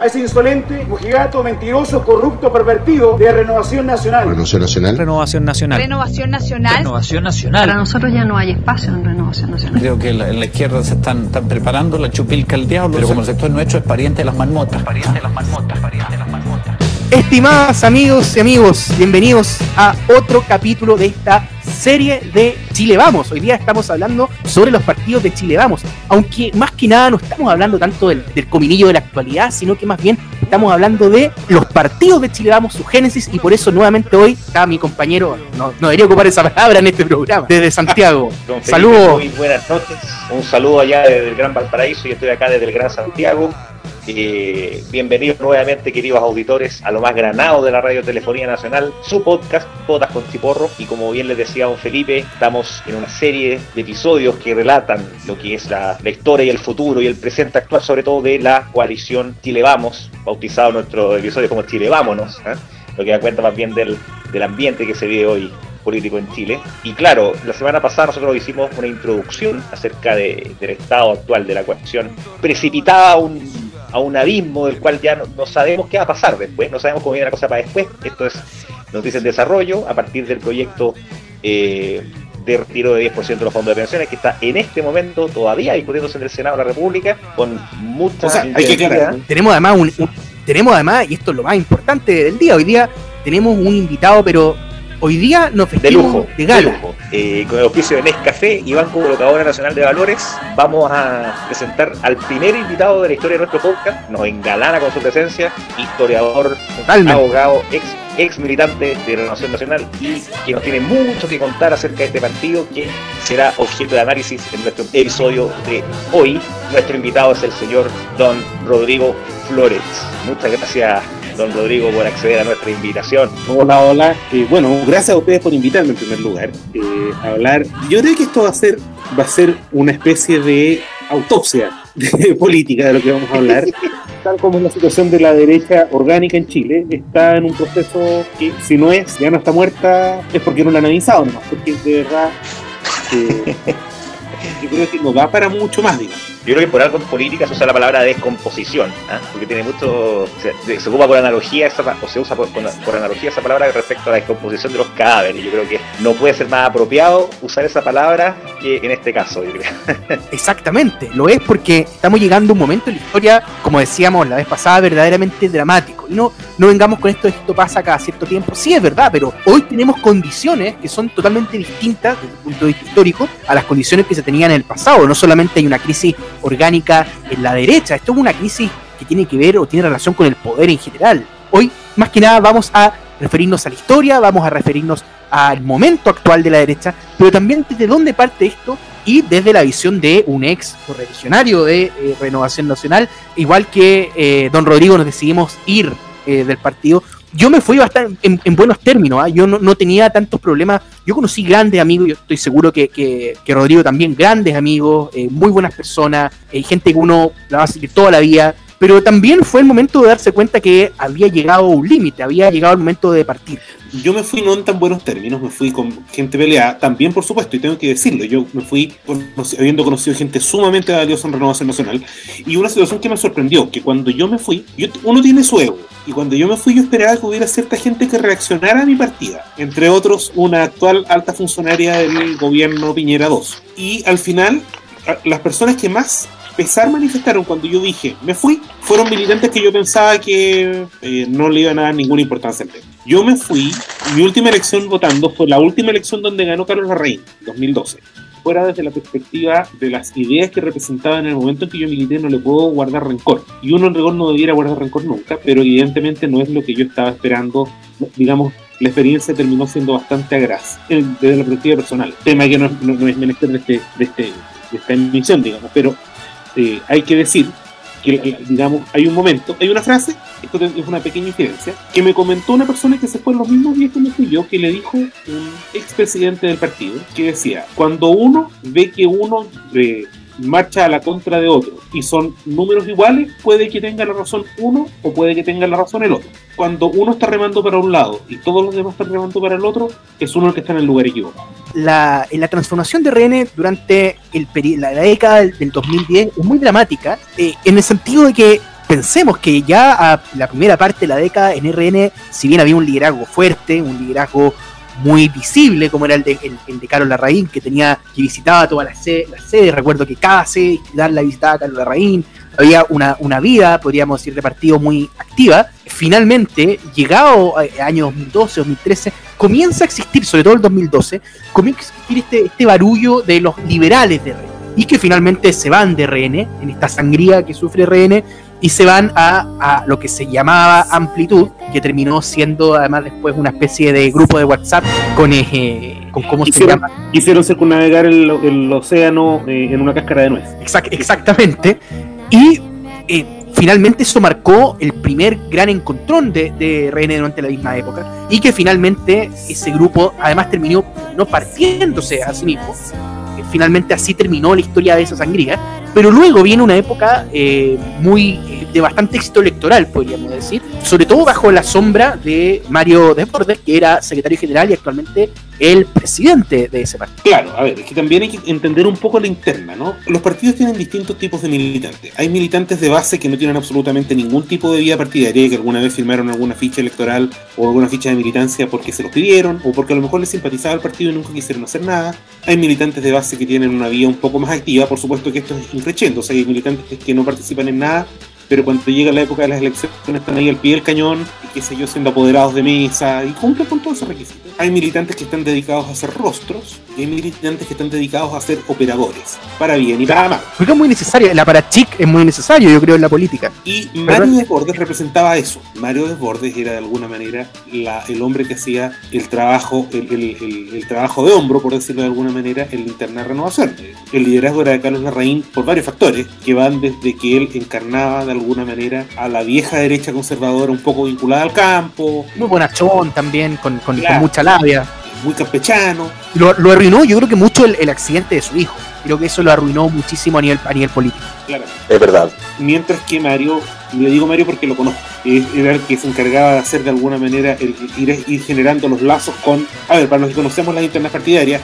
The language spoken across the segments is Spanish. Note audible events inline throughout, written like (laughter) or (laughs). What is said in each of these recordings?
a ese insolente, mojigato, mentiroso, corrupto, pervertido de Renovación Nacional. Renovación Nacional. Renovación Nacional. Renovación Nacional. Renovación Nacional. Para nosotros ya no hay espacio en Renovación Nacional. Creo que en la, en la izquierda se están, están preparando la chupilca al diablo, pero como el sector nuestro es pariente de las marmotas. Pariente de las marmotas, pariente de las marmotas. Estimadas amigos y amigos, bienvenidos a otro capítulo de esta serie de Chile Vamos. Hoy día estamos hablando sobre los partidos de Chile Vamos, aunque más que nada no estamos hablando tanto del, del cominillo de la actualidad, sino que más bien estamos hablando de los partidos de Chile Vamos, su génesis, y por eso nuevamente hoy está mi compañero, no, no debería ocupar esa palabra en este programa, desde Santiago. (laughs) Saludos. Muy buenas noches. Un saludo allá desde el Gran Valparaíso. Yo estoy acá desde el Gran Santiago. Bienvenidos nuevamente, queridos auditores, a lo más granado de la Radio Telefonía Nacional, su podcast, Botas con Chiporro. Y como bien les decía don Felipe, estamos en una serie de episodios que relatan lo que es la, la historia y el futuro y el presente actual, sobre todo de la coalición Chile Vamos, bautizado nuestro episodio como Chile Vámonos, ¿eh? lo que da cuenta más bien del, del ambiente que se vive hoy político en Chile. Y claro, la semana pasada nosotros hicimos una introducción acerca de- del estado actual de la coalición, precipitada un, a un abismo del cual ya no, no sabemos qué va a pasar después, no sabemos cómo viene la cosa para después. Esto es noticia en desarrollo a partir del proyecto eh, de retiro de 10% de los fondos de pensiones que está en este momento todavía discutiéndose en el Senado de la República con mucha O sea, hay que intensidad. aclarar. Tenemos además un, un- tenemos además, y esto es lo más importante del día, hoy día tenemos un invitado, pero hoy día nos de vestimos lujo, de gala. de lujo. Eh, con el auspicio de Nescafé y Banco Colocadora Nacional de Valores, vamos a presentar al primer invitado de la historia de nuestro podcast. Nos engalana con su presencia, historiador, Totalmente. abogado, ex, ex militante de Renovación Nacional y que nos tiene mucho que contar acerca de este partido que será objeto de análisis en nuestro episodio de hoy. Nuestro invitado es el señor Don Rodrigo Flores. Muchas gracias, Don Rodrigo, por acceder a nuestra invitación. Hola, hola. Eh, bueno, gracias a ustedes por invitarme en primer lugar eh, a hablar. Yo creo que esto va a ser va a ser una especie de autopsia (laughs) de política de lo que vamos a hablar. (laughs) Tal como es la situación de la derecha orgánica en Chile, está en un proceso que si no es, ya no está muerta, es porque no la han avisado nomás, porque de verdad eh, (laughs) yo creo que no da para mucho más, digamos. Yo creo que por algo en política se usa la palabra descomposición, ¿ah? porque tiene mucho. Se, ocupa por analogía esa, o se usa por, por analogía esa palabra respecto a la descomposición de los cadáveres. Yo creo que no puede ser más apropiado usar esa palabra que en este caso, yo creo. (laughs) Exactamente, lo es porque estamos llegando a un momento en la historia, como decíamos la vez pasada, verdaderamente dramático. Y no, no vengamos con esto de esto pasa cada cierto tiempo. Sí, es verdad, pero hoy tenemos condiciones que son totalmente distintas desde el punto de vista histórico a las condiciones que se tenían en el pasado. No solamente hay una crisis orgánica en la derecha, esto es una crisis que tiene que ver o tiene relación con el poder en general. Hoy, más que nada, vamos a referirnos a la historia, vamos a referirnos al momento actual de la derecha, pero también desde dónde parte esto y desde la visión de un ex correligionario de eh, Renovación Nacional, igual que eh, don Rodrigo nos decidimos ir eh, del partido. Yo me fui bastante en, en buenos términos, ¿ah? yo no, no tenía tantos problemas, yo conocí grandes amigos, yo estoy seguro que, que, que Rodrigo también, grandes amigos, eh, muy buenas personas, eh, gente que uno la va a seguir toda la vida, pero también fue el momento de darse cuenta que había llegado un límite, había llegado el momento de partir. Yo me fui no en tan buenos términos, me fui con gente peleada, también por supuesto, y tengo que decirlo, yo me fui habiendo conocido gente sumamente valiosa en Renovación Nacional, y una situación que me sorprendió, que cuando yo me fui, uno tiene su ego, y cuando yo me fui yo esperaba que hubiera cierta gente que reaccionara a mi partida, entre otros una actual alta funcionaria del gobierno Piñera 2, y al final las personas que más pesar manifestaron cuando yo dije me fui fueron militantes que yo pensaba que eh, no le iban a dar ninguna importancia al tema. Yo me fui, mi última elección votando fue la última elección donde ganó Carlos Larraín, 2012. Fuera desde la perspectiva de las ideas que representaba en el momento en que yo milité, no le puedo guardar rencor. Y uno en rigor no debiera guardar rencor nunca, pero evidentemente no es lo que yo estaba esperando. Digamos, la experiencia terminó siendo bastante agraz desde la perspectiva personal. Tema que no, no- no es menester de, este, de, este, de esta emisión, digamos, pero eh, hay que decir que, digamos, hay un momento, hay una frase, esto es una pequeña infidencia, que me comentó una persona que se fue en los mismos días que me fui yo, que le dijo un expresidente del partido, que decía, cuando uno ve que uno eh, marcha a la contra de otro y son números iguales, puede que tenga la razón uno o puede que tenga la razón el otro. Cuando uno está remando para un lado y todos los demás están remando para el otro, es uno el que está en el lugar equivocado. la, la transformación de RN durante el peri- la, década del 2010 es muy dramática, eh, en el sentido de que pensemos que ya a la primera parte de la década en RN, si bien había un liderazgo fuerte, un liderazgo muy visible, como era el de, el, de Carlos Larraín, que tenía, que visitaba todas las sedes, recuerdo que cada sede la visitaba a Carlos Larraín, había una, una vida, podríamos decir, de partido muy activa. Finalmente, llegado a año 2012, 2013, comienza a existir, sobre todo el 2012, comienza a existir este, este barullo de los liberales de RN. Y que finalmente se van de RN, en esta sangría que sufre RN, y se van a, a, lo que se llamaba Amplitud, que terminó siendo además después una especie de grupo de WhatsApp con, eh, con cómo se llama. Hicieron circunnavegar el, el océano eh, en una cáscara de nuez. Exact, exactamente. Y eh, finalmente eso marcó el primer gran encontrón de, de RN durante la misma época. Y que finalmente ese grupo además terminó no partiéndose a sí mismo. Finalmente así terminó la historia de esa sangría. Pero luego viene una época eh, muy eh, de bastante éxito electoral, podríamos decir, sobre todo bajo la sombra de Mario Desbordes, que era secretario general y actualmente el presidente de ese partido. Claro, a ver, es que también hay que entender un poco la interna, ¿no? Los partidos tienen distintos tipos de militantes. Hay militantes de base que no tienen absolutamente ningún tipo de vida partidaria, que alguna vez firmaron alguna ficha electoral o alguna ficha de militancia porque se los pidieron o porque a lo mejor les simpatizaba el partido y nunca quisieron hacer nada. Hay militantes de base que tienen una vida un poco más activa, por supuesto que esto es increchendo, o sea, hay militantes que no participan en nada pero cuando llega la época de las elecciones están ahí al pie del cañón, y qué sé yo, siendo apoderados de mesa, y cumplen con todos esos requisitos. Hay militantes que están dedicados a hacer rostros, y hay militantes que están dedicados a ser operadores, para bien y para mal. Porque es muy necesario, la parachic es muy necesario, yo creo, en la política. Y Mario Desbordes representaba eso. Mario Desbordes era de alguna manera la, el hombre que hacía el trabajo, el, el, el, trabajo de hombro, por decirlo de alguna manera, en la interna renovación. El liderazgo era de Carlos Larraín por varios factores, que van desde que él encarnaba de alguna manera a la vieja derecha conservadora un poco vinculada al campo. Muy bonachón también, con, con, claro. con mucha labia. Muy campechano. Lo, lo, arruinó yo creo que mucho el, el, accidente de su hijo. Creo que eso lo arruinó muchísimo a nivel, a nivel político. Claro. Es verdad. Mientras que Mario, y le digo Mario porque lo conozco, era el que se encargaba de hacer de alguna manera, el, ir, ir generando los lazos con... A ver, para los que conocemos las internas partidarias,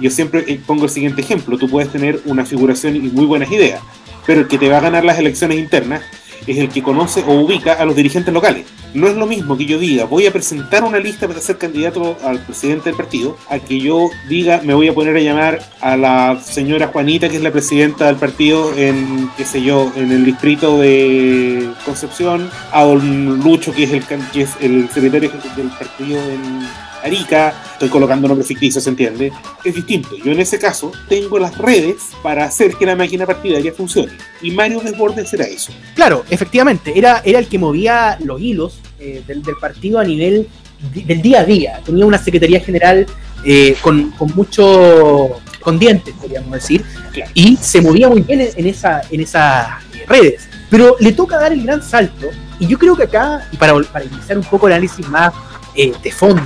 yo siempre pongo el siguiente ejemplo. Tú puedes tener una figuración y muy buenas ideas, pero el que te va a ganar las elecciones internas es el que conoce o ubica a los dirigentes locales. No es lo mismo que yo diga, voy a presentar una lista para ser candidato al presidente del partido, a que yo diga, me voy a poner a llamar a la señora Juanita, que es la presidenta del partido en, qué sé yo, en el distrito de Concepción, a don Lucho, que es el, que es el secretario del partido en Arica, estoy colocando nombres ficticios, ¿se entiende? Es distinto. Yo en ese caso tengo las redes para hacer que la máquina partidaria funcione. Y Mario Desbordes era eso. Claro, efectivamente, era, era el que movía los hilos eh, del, del, partido a nivel de, del día a día. Tenía una secretaría general eh, con, con mucho con dientes, podríamos decir, claro. y se movía muy bien en, en, esa, en esas redes. Pero le toca dar el gran salto, y yo creo que acá, y para, para iniciar un poco el análisis más eh, de fondo,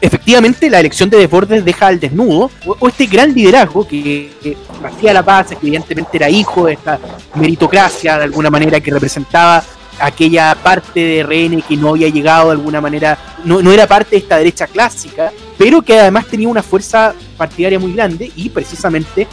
efectivamente la elección de Desbordes deja al desnudo, o, este gran liderazgo que, que hacía la paz, que evidentemente era hijo de esta meritocracia de alguna manera que representaba aquella parte de RN que no había llegado de alguna manera, no, no era parte de esta derecha clásica, pero que además tenía una fuerza partidaria muy grande y precisamente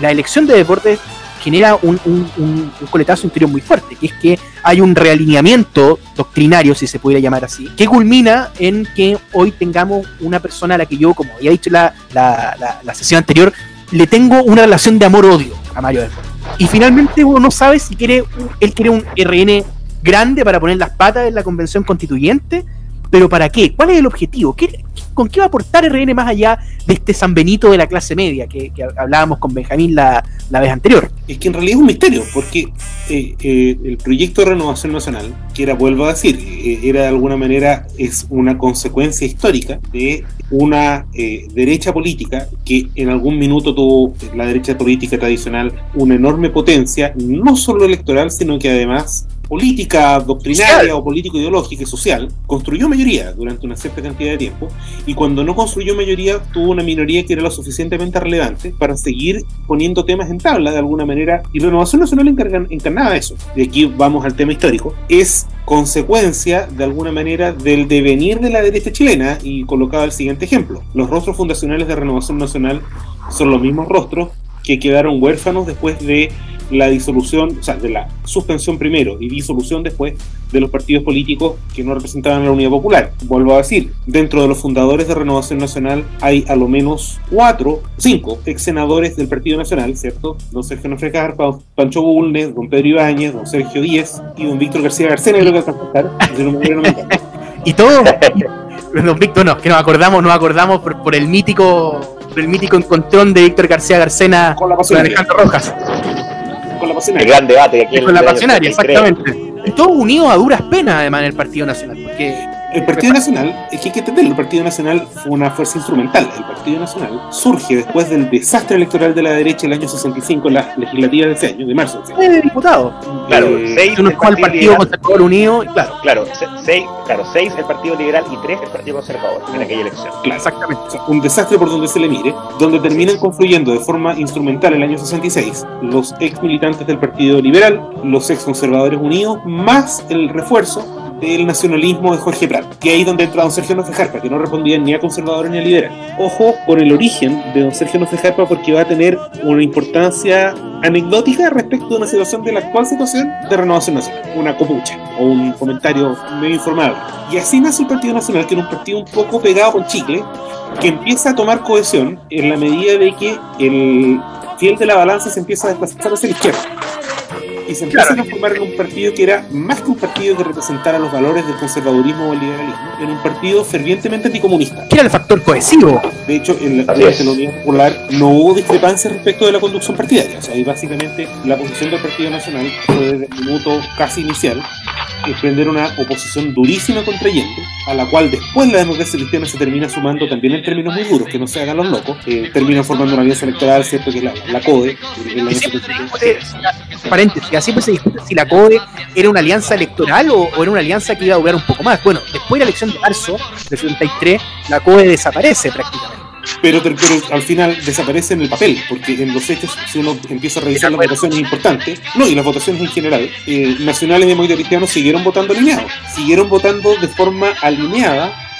la elección de Deportes genera un, un, un, coletazo interior muy fuerte, que es que hay un realineamiento doctrinario, si se pudiera llamar así, que culmina en que hoy tengamos una persona a la que yo, como había dicho la, la, la, sesión anterior, le tengo una relación de amor-odio a Mario Deportes. Y finalmente uno no sabe si quiere, él quiere un RN grande para poner las patas en la convención constituyente, pero ¿para qué? ¿Cuál es el objetivo? ¿Qué, ¿Con qué va a aportar RN más allá de este San Benito de la clase media que, hablábamos con Benjamín la, vez anterior? Es que en realidad es un misterio, porque eh, eh, el proyecto de renovación nacional, que era, vuelvo a decir, eh, era de alguna manera, es una consecuencia histórica de una derecha política que en algún minuto tuvo la derecha política tradicional una enorme potencia, no solo electoral, sino que además política doctrinaria social. o político ideológica y social, construyó mayoría durante una cierta cantidad de tiempo y cuando no construyó mayoría tuvo una minoría que era lo suficientemente relevante para seguir poniendo temas en tabla de alguna manera y Renovación Nacional encargan, encarnaba eso. Y aquí vamos al tema histórico. Es consecuencia de alguna manera del devenir de la derecha chilena y colocaba el siguiente ejemplo. Los rostros fundacionales de Renovación Nacional son los mismos rostros que quedaron huérfanos después de la disolución, o sea, de la suspensión primero y disolución después de los partidos políticos que no representaban a la Unidad Popular. Vuelvo a decir, dentro de los fundadores de Renovación Nacional hay a lo menos cuatro, cinco ex senadores del Partido Nacional, ¿cierto? Don Sergio Nofrecar, Pancho Bulnes, don Pedro Ibáñez, don Sergio Díez y don Víctor García Garcena, creo que alcanzar, (laughs) y todo, don Víctor, no, que nos acordamos, nos acordamos por, por el mítico el mítico encontrón de Víctor García Garcena con, la Alejandro Rojas. Con la pasionaria. El gran debate que Con la pasionaria, exactamente. Y todo unido a duras penas, además, en el Partido Nacional. Porque el Partido Nacional, es que hay que entenderlo, el Partido Nacional fue una fuerza instrumental. El Partido Nacional surge después del desastre electoral de la derecha el año 65 en las legislativas de ese año, de marzo. De ese diputado. Claro, eh, seis uno fue Partido Conservador Unido, claro. Claro, seis, claro, seis el Partido Liberal y tres el Partido Conservador en aquella elección. Claro, exactamente. un desastre por donde se le mire, donde terminan confluyendo de forma instrumental el año 66 los ex militantes del Partido Liberal, los ex conservadores unidos, más el refuerzo del nacionalismo de Jorge Prat, que ahí donde entra don Sergio Nofejarpa, que no respondía ni a conservadores ni a liberal. Ojo con el origen de don Sergio Nofejarpa porque va a tener una importancia anecdótica respecto de una situación de la actual situación de Renovación Nacional, una copucha o un comentario medio informado. Y así nace el Partido Nacional, que era un partido un poco pegado con chicle, que empieza a tomar cohesión en la medida de que el fiel de la balanza se empieza a desplazar hacia la izquierda y se empieza a formar en un partido que era más que un partido que representara los valores del conservadurismo o el liberalismo, era un partido fervientemente anticomunista. Que era el factor cohesivo. De hecho, en la, en la Unidad Popular no hubo discrepancia respecto de la conducción partidaria. O sea, ahí básicamente la posición del Partido Nacional fue desde el minuto casi inicial emprender una oposición durísima contra Allende, a la cual después la democracia cristiana se termina sumando también en términos muy duros, que no se hagan los locos, eh, terminan formando una alianza electoral, ¿cierto? Que es la, la CODE. paréntesis, así pues se discute si la CODE era una alianza electoral o, era una alianza que iba a durar un poco más. Bueno, después de la elección de marzo del 73, la CODE desaparece prácticamente pero, al final desaparece en el papel, porque en los hechos, si uno empieza a revisar las votaciones importantes, no, y las votaciones en general, eh, nacionales y cristianos siguieron votando alineados, siguieron votando de forma alineada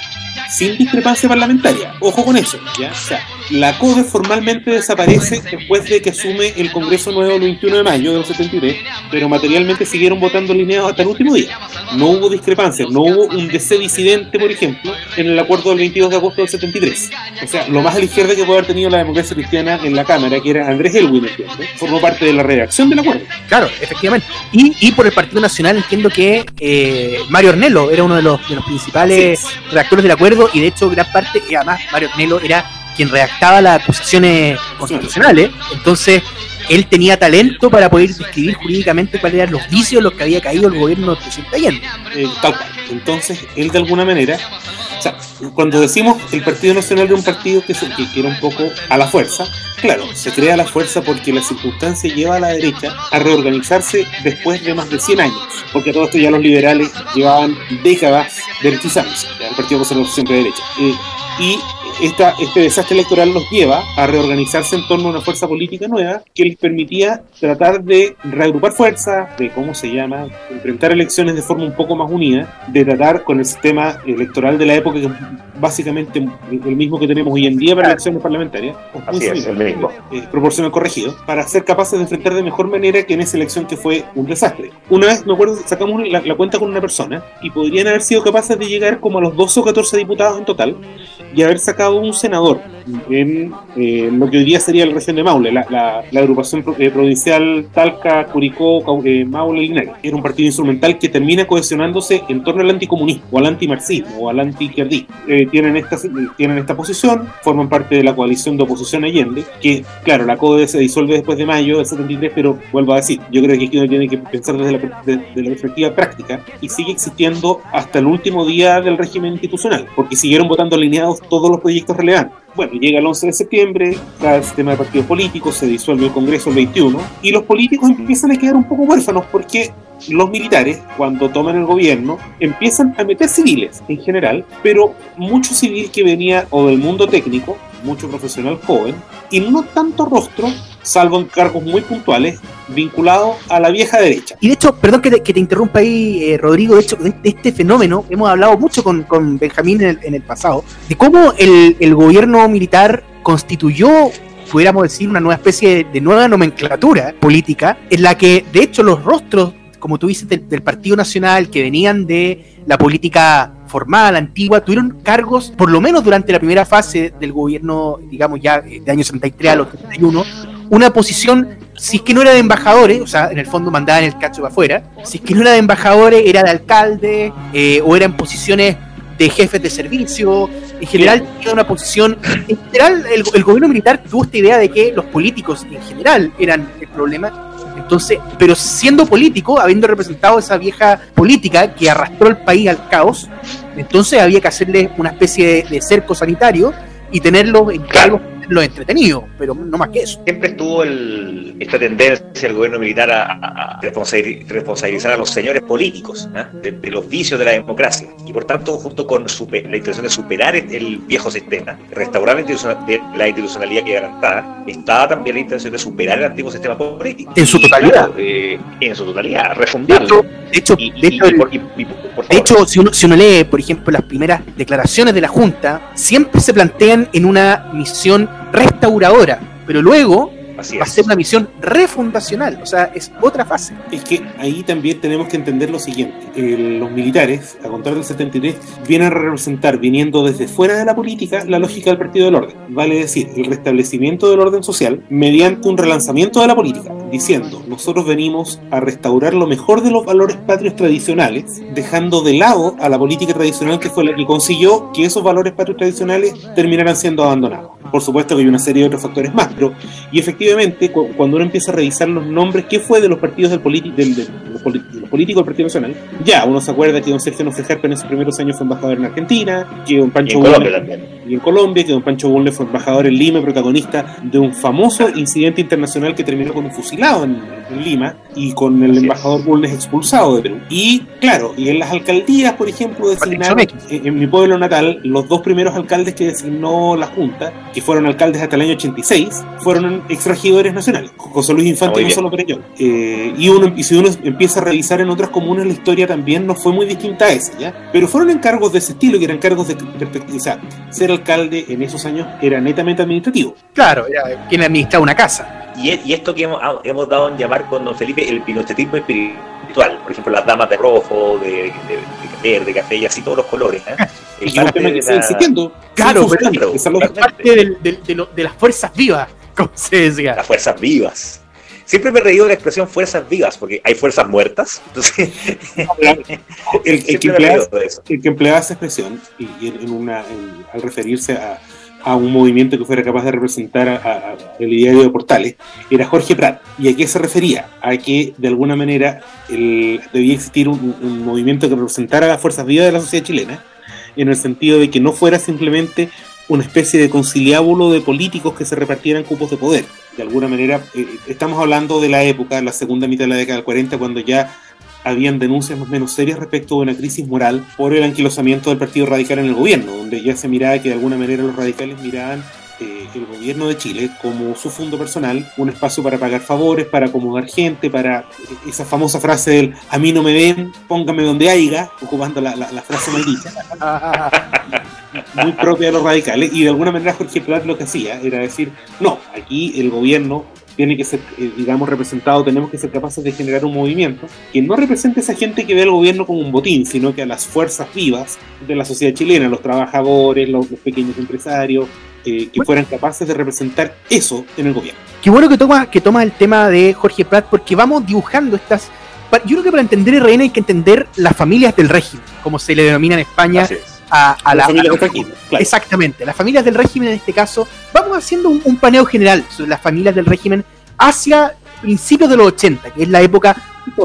sin discrepancia parlamentaria. Ojo con eso, ¿ya? O sea, la CODE formalmente desaparece después de que asume el Congreso Nuevo el 21 de mayo de los 73, pero materialmente siguieron votando alineados hasta el último día. No hubo discrepancia, no hubo un DC disidente, por ejemplo, en el acuerdo del 22 de agosto del 73. O sea, lo más a la izquierda que puede haber tenido la democracia cristiana en la Cámara, que era Andrés Elwin, formó parte de la redacción del acuerdo. Claro, efectivamente. Y, por el Partido Nacional entiendo que eh, Mario Ornello era uno de los, de los principales redactores del acuerdo y de hecho gran parte, y además Mario Ornello era quien redactaba las acusaciones constitucionales, entonces él tenía talento para poder describir jurídicamente cuáles eran los vicios en los que había caído el gobierno de Allende. Eh, tal cual. Entonces, él de alguna manera, cuando decimos el Partido Nacional de un partido que, se, que era un poco a la fuerza, claro, se crea a la fuerza porque la circunstancia lleva a la derecha a reorganizarse después de más de 100 años, porque todo esto ya los liberales llevaban décadas derechizándose, el Partido Conservador siempre de derecha. Eh, y esta, este desastre electoral los lleva a reorganizarse en torno a una fuerza política nueva que les permitía tratar de reagrupar fuerzas, de cómo se llama, enfrentar elecciones de forma un poco más unida, de tratar con el sistema electoral de la época, que es básicamente el mismo que tenemos hoy en día para elecciones parlamentarias, Así es, el mismo. Eh, proporcional corregido, para ser capaces de enfrentar de mejor manera que en esa elección que fue un desastre. Una vez, me acuerdo, sacamos la, la cuenta con una persona y podrían haber sido capaces de llegar como a los 12 o 14 diputados en total y haber sacado un senador en eh, lo que hoy día sería la región de Maule, la, la, agrupación eh, provincial Talca, Curicó, eh, Maule, Linares. Era un partido instrumental que termina cohesionándose en torno al anticomunismo, o al antimarxismo, o al antiizquierdismo. tienen, esta, tienen esta posición, forman parte de la coalición de oposición Allende, que, claro, la CODE se disuelve después de mayo del 73, pero vuelvo a decir, yo creo que aquí uno tiene que pensar desde la, la perspectiva práctica y sigue existiendo hasta el último día del régimen institucional, porque siguieron votando alineados todos los proyectos relevantes. Bueno, llega el 11 de septiembre, cada el sistema de partidos políticos, se disuelve el Congreso el 21 y los políticos empiezan a quedar un poco huérfanos porque los militares, cuando toman el gobierno, empiezan a meter civiles en general, pero mucho civil que venía o del mundo técnico, mucho profesional joven, y no tanto rostro salvo en cargos muy puntuales vinculados a la vieja derecha. Y de hecho, perdón que te, interrumpa ahí, eh, Rodrigo, de hecho, de este fenómeno hemos hablado mucho con, Benjamín en el, pasado, de cómo el, gobierno militar constituyó pudiéramos decir, una nueva especie de, de nueva nomenclatura política, en la que, de hecho, los rostros, como tú dices, del, del Partido Nacional, que venían de la política formal, antigua, tuvieron cargos, por lo menos durante la primera fase del gobierno, digamos ya de año 73 al 81, una posición, si es que no era de embajadores, o sea, en el fondo mandaban el cacho para afuera, si es que no era de embajadores, era de alcalde, eh, o eran posiciones de jefes de servicio, en general tenía una posición, en general el, el gobierno militar tuvo esta idea de que los políticos en general eran el problema, entonces, pero siendo político, habiendo representado esa vieja política que arrastró el país al caos, entonces había que hacerle una especie de, de cerco sanitario y tenerlos en cargos lo entretenido, pero no más que eso. Siempre estuvo el, esta tendencia del gobierno militar a, a- a responsabili- responsabilizar a los señores políticos ¿ah? de, de los vicios de la democracia. Y por tanto, junto con super- la intención de superar el, viejo sistema, restaurar la, institucional- de- la institucionalidad que garantaba, estaba también la intención de superar el antiguo sistema político. En su totalidad. eh, en su totalidad, refundarlo. de hecho, de y por- y- y por- por De favor. hecho, si uno, si uno lee, por ejemplo, las primeras declaraciones de la Junta, siempre se plantean en una misión restauradora, pero luego Así va a ser una misión refundacional, o sea, es otra fase. Es que ahí también tenemos que entender lo siguiente. Eh, los militares, a contar del 73, vienen a representar, viniendo desde fuera de la política, la lógica del partido del orden. Vale decir, el restablecimiento del orden social mediante un relanzamiento de la política, diciendo, nosotros venimos a restaurar lo mejor de los valores patrios tradicionales, dejando de lado a la política tradicional que fue la que consiguió que esos valores patrios tradicionales terminaran siendo abandonados. Por supuesto que hay una serie de otros factores más, pero y efectivamente, cu- cuando uno empieza a revisar los nombres, ¿qué fue de los partidos del, del- del- de los, políticos del Partido Nacional? Ya, uno se acuerda que don Sergio Nofejarpe en esos primeros años fue embajador en Argentina, que don Pancho y en Colombia, que don Pancho Bulnes fue embajador en Lima, protagonista de un famoso incidente internacional que terminó con un en, en Lima y con el Así es. embajador Bulnes expulsado de Perú. Y claro, y en las alcaldías, por ejemplo, designaron en, en mi pueblo natal, los dos primeros alcaldes que designó la Junta, que fueron alcaldes hasta el año 86, fueron exregidores nacionales. José Luis Infante y. Gonzalo Perellón. Eh, y, uno, y si uno empieza a revisar en otras comunas, la historia también no fue muy distinta a esa, ¿ya? Pero fueron encargos de ese estilo, que eran cargos de, de- o ser alcalde en esos años era netamente administrativo. Claro, era quien administraba una casa. Y, y esto que hemos, ah, hemos dado en llamar con don Felipe el pinochetismo espiritual, por ejemplo, las damas de rojo, de, de, de verde, café y así todos los colores. ¿eh? El tema que la- existiendo. Claro, pero- esa es parte del- del- de, lo- de las fuerzas vivas, (laughs) como se decía. las fuerzas vivas. Siempre me he reído de la expresión fuerzas vivas, porque hay fuerzas muertas. (laughs) Entonces, (laughs) el, el que siempre me he emplea, reído de eso. el que empleaba esa expresión y, y en, en una, en- al referirse a, a un movimiento que fuera capaz de representar a, el ideario de Portales era Jorge Prat. ¿Y a qué se refería? A que de alguna manera el- debía existir un, un movimiento que representara las fuerzas vivas de la sociedad chilena, en el sentido de que no fuera simplemente una especie de conciliábulo de políticos que se repartieran cupos de poder. De alguna manera, eh, estamos hablando de la época, la segunda mitad de la década del 40, cuando ya habían denuncias más o menos serias respecto de una crisis moral por el anquilosamiento del Partido Radical en el gobierno, donde ya se miraba que de alguna manera los radicales miraban eh, el gobierno de Chile como su fondo personal, un espacio para pagar favores, para acomodar gente, para eh, esa famosa frase del a mí no me ven, póngame donde haya, ocupando la, la- la frase maldita (laughs) muy propia de los radicales y de alguna manera Jorge Prat lo que hacía era decir, no, aquí el gobierno tiene que ser, eh, digamos, representado, tenemos que ser capaces de generar un movimiento que no represente a esa gente que ve al gobierno como un botín, sino que a las fuerzas vivas de la sociedad chilena, los trabajadores, los, los pequeños empresarios, eh, que fueran capaces de representar eso en el gobierno. Qué bueno que toma, que toma el tema de Jorge Prat, porque vamos dibujando estas. Yo creo que para entender RN hay que entender las familias del régimen, como se le denomina en España Así es. A, a la. Las familias a- de Franquismo, claro. Exactamente, las familias del régimen en este caso, vamos haciendo un, un paneo general sobre las familias del régimen hacia principios de los 80, que es la época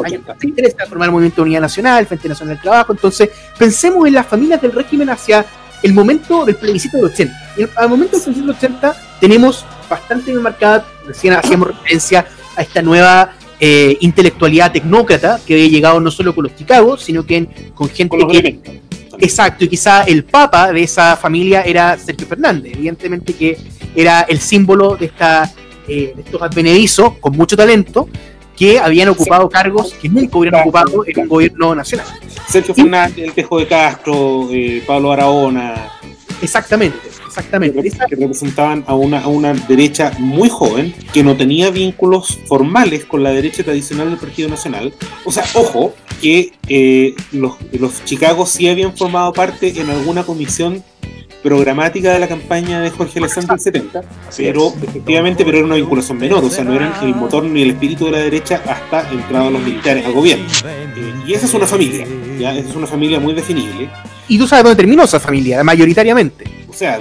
que se interesa formar el Movimiento de Unidad Nacional, Frente Nacional del Trabajo, entonces pensemos en las familias del régimen hacia el momento del plebiscito del 80. Y al momento del plebiscito del 80 tenemos bastante bien marcada, recién hacíamos referencia a esta nueva eh, intelectualidad tecnócrata que había llegado no solo con los Chicago, sino que en- con gente que. Exacto, y quizá el papa de esa familia era Sergio Fernández, evidentemente que era el símbolo de, esta, eh, de estos advenedizos con mucho talento que habían ocupado cargos que nunca hubieran ocupado en un gobierno nacional. Sergio Fernández, el Tejo de Castro, eh, Pablo Aragona, Exactamente, Exactamente. que, representaban a una, a una derecha muy joven que no tenía vínculos formales con la derecha tradicional del Partido Nacional. O sea, ojo, que eh, los, los Chicago sí habían formado parte en alguna comisión programática de la campaña de Jorge Alessandro del 70, Así pero efectivamente pero era una vinculación menor, o sea, no eran el motor ni el espíritu de la derecha hasta entrados los militares al gobierno. Eh, y esa es una familia, ¿ya? Esa es una familia muy definible. Y tú sabes dónde terminó esa familia, mayoritariamente. O sea,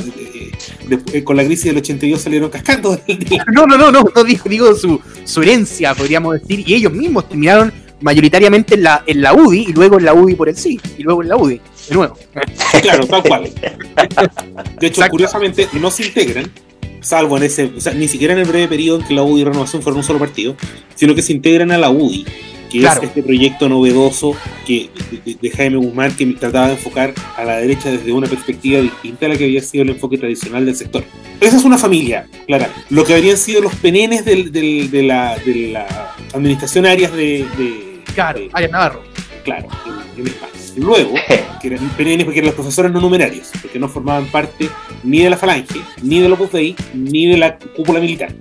de- eh, con la crisis del 82 salieron cascando. (laughs) No, no, no, no, no digo, digo su, su herencia, podríamos decir, y ellos mismos terminaron mayoritariamente en la, en la UDI y luego en la UDI por el sí, y luego en la UDI, de nuevo. (laughs) Claro, tal cual. (laughs) De hecho, Exacto. curiosamente, no se integran, salvo en ese, o sea, ni siquiera en el breve periodo en que la UDI y Renovación fueron un solo partido, sino que se integran a la UDI, que Claro. es este proyecto novedoso que, de, de- de Jaime Guzmán que trataba de enfocar a la derecha desde una perspectiva distinta a la que había sido el enfoque tradicional del sector. Esa es una familia, Clara. Lo que habrían sido los penenes del- del- de, la, de la administración Arias de, Claro, Arias Navarro. claro, en, en España. Luego, que eran perennes porque eran los profesores no numerarios, porque no formaban parte ni de la falange, ni del Opus Dei, ni de la cúpula militar.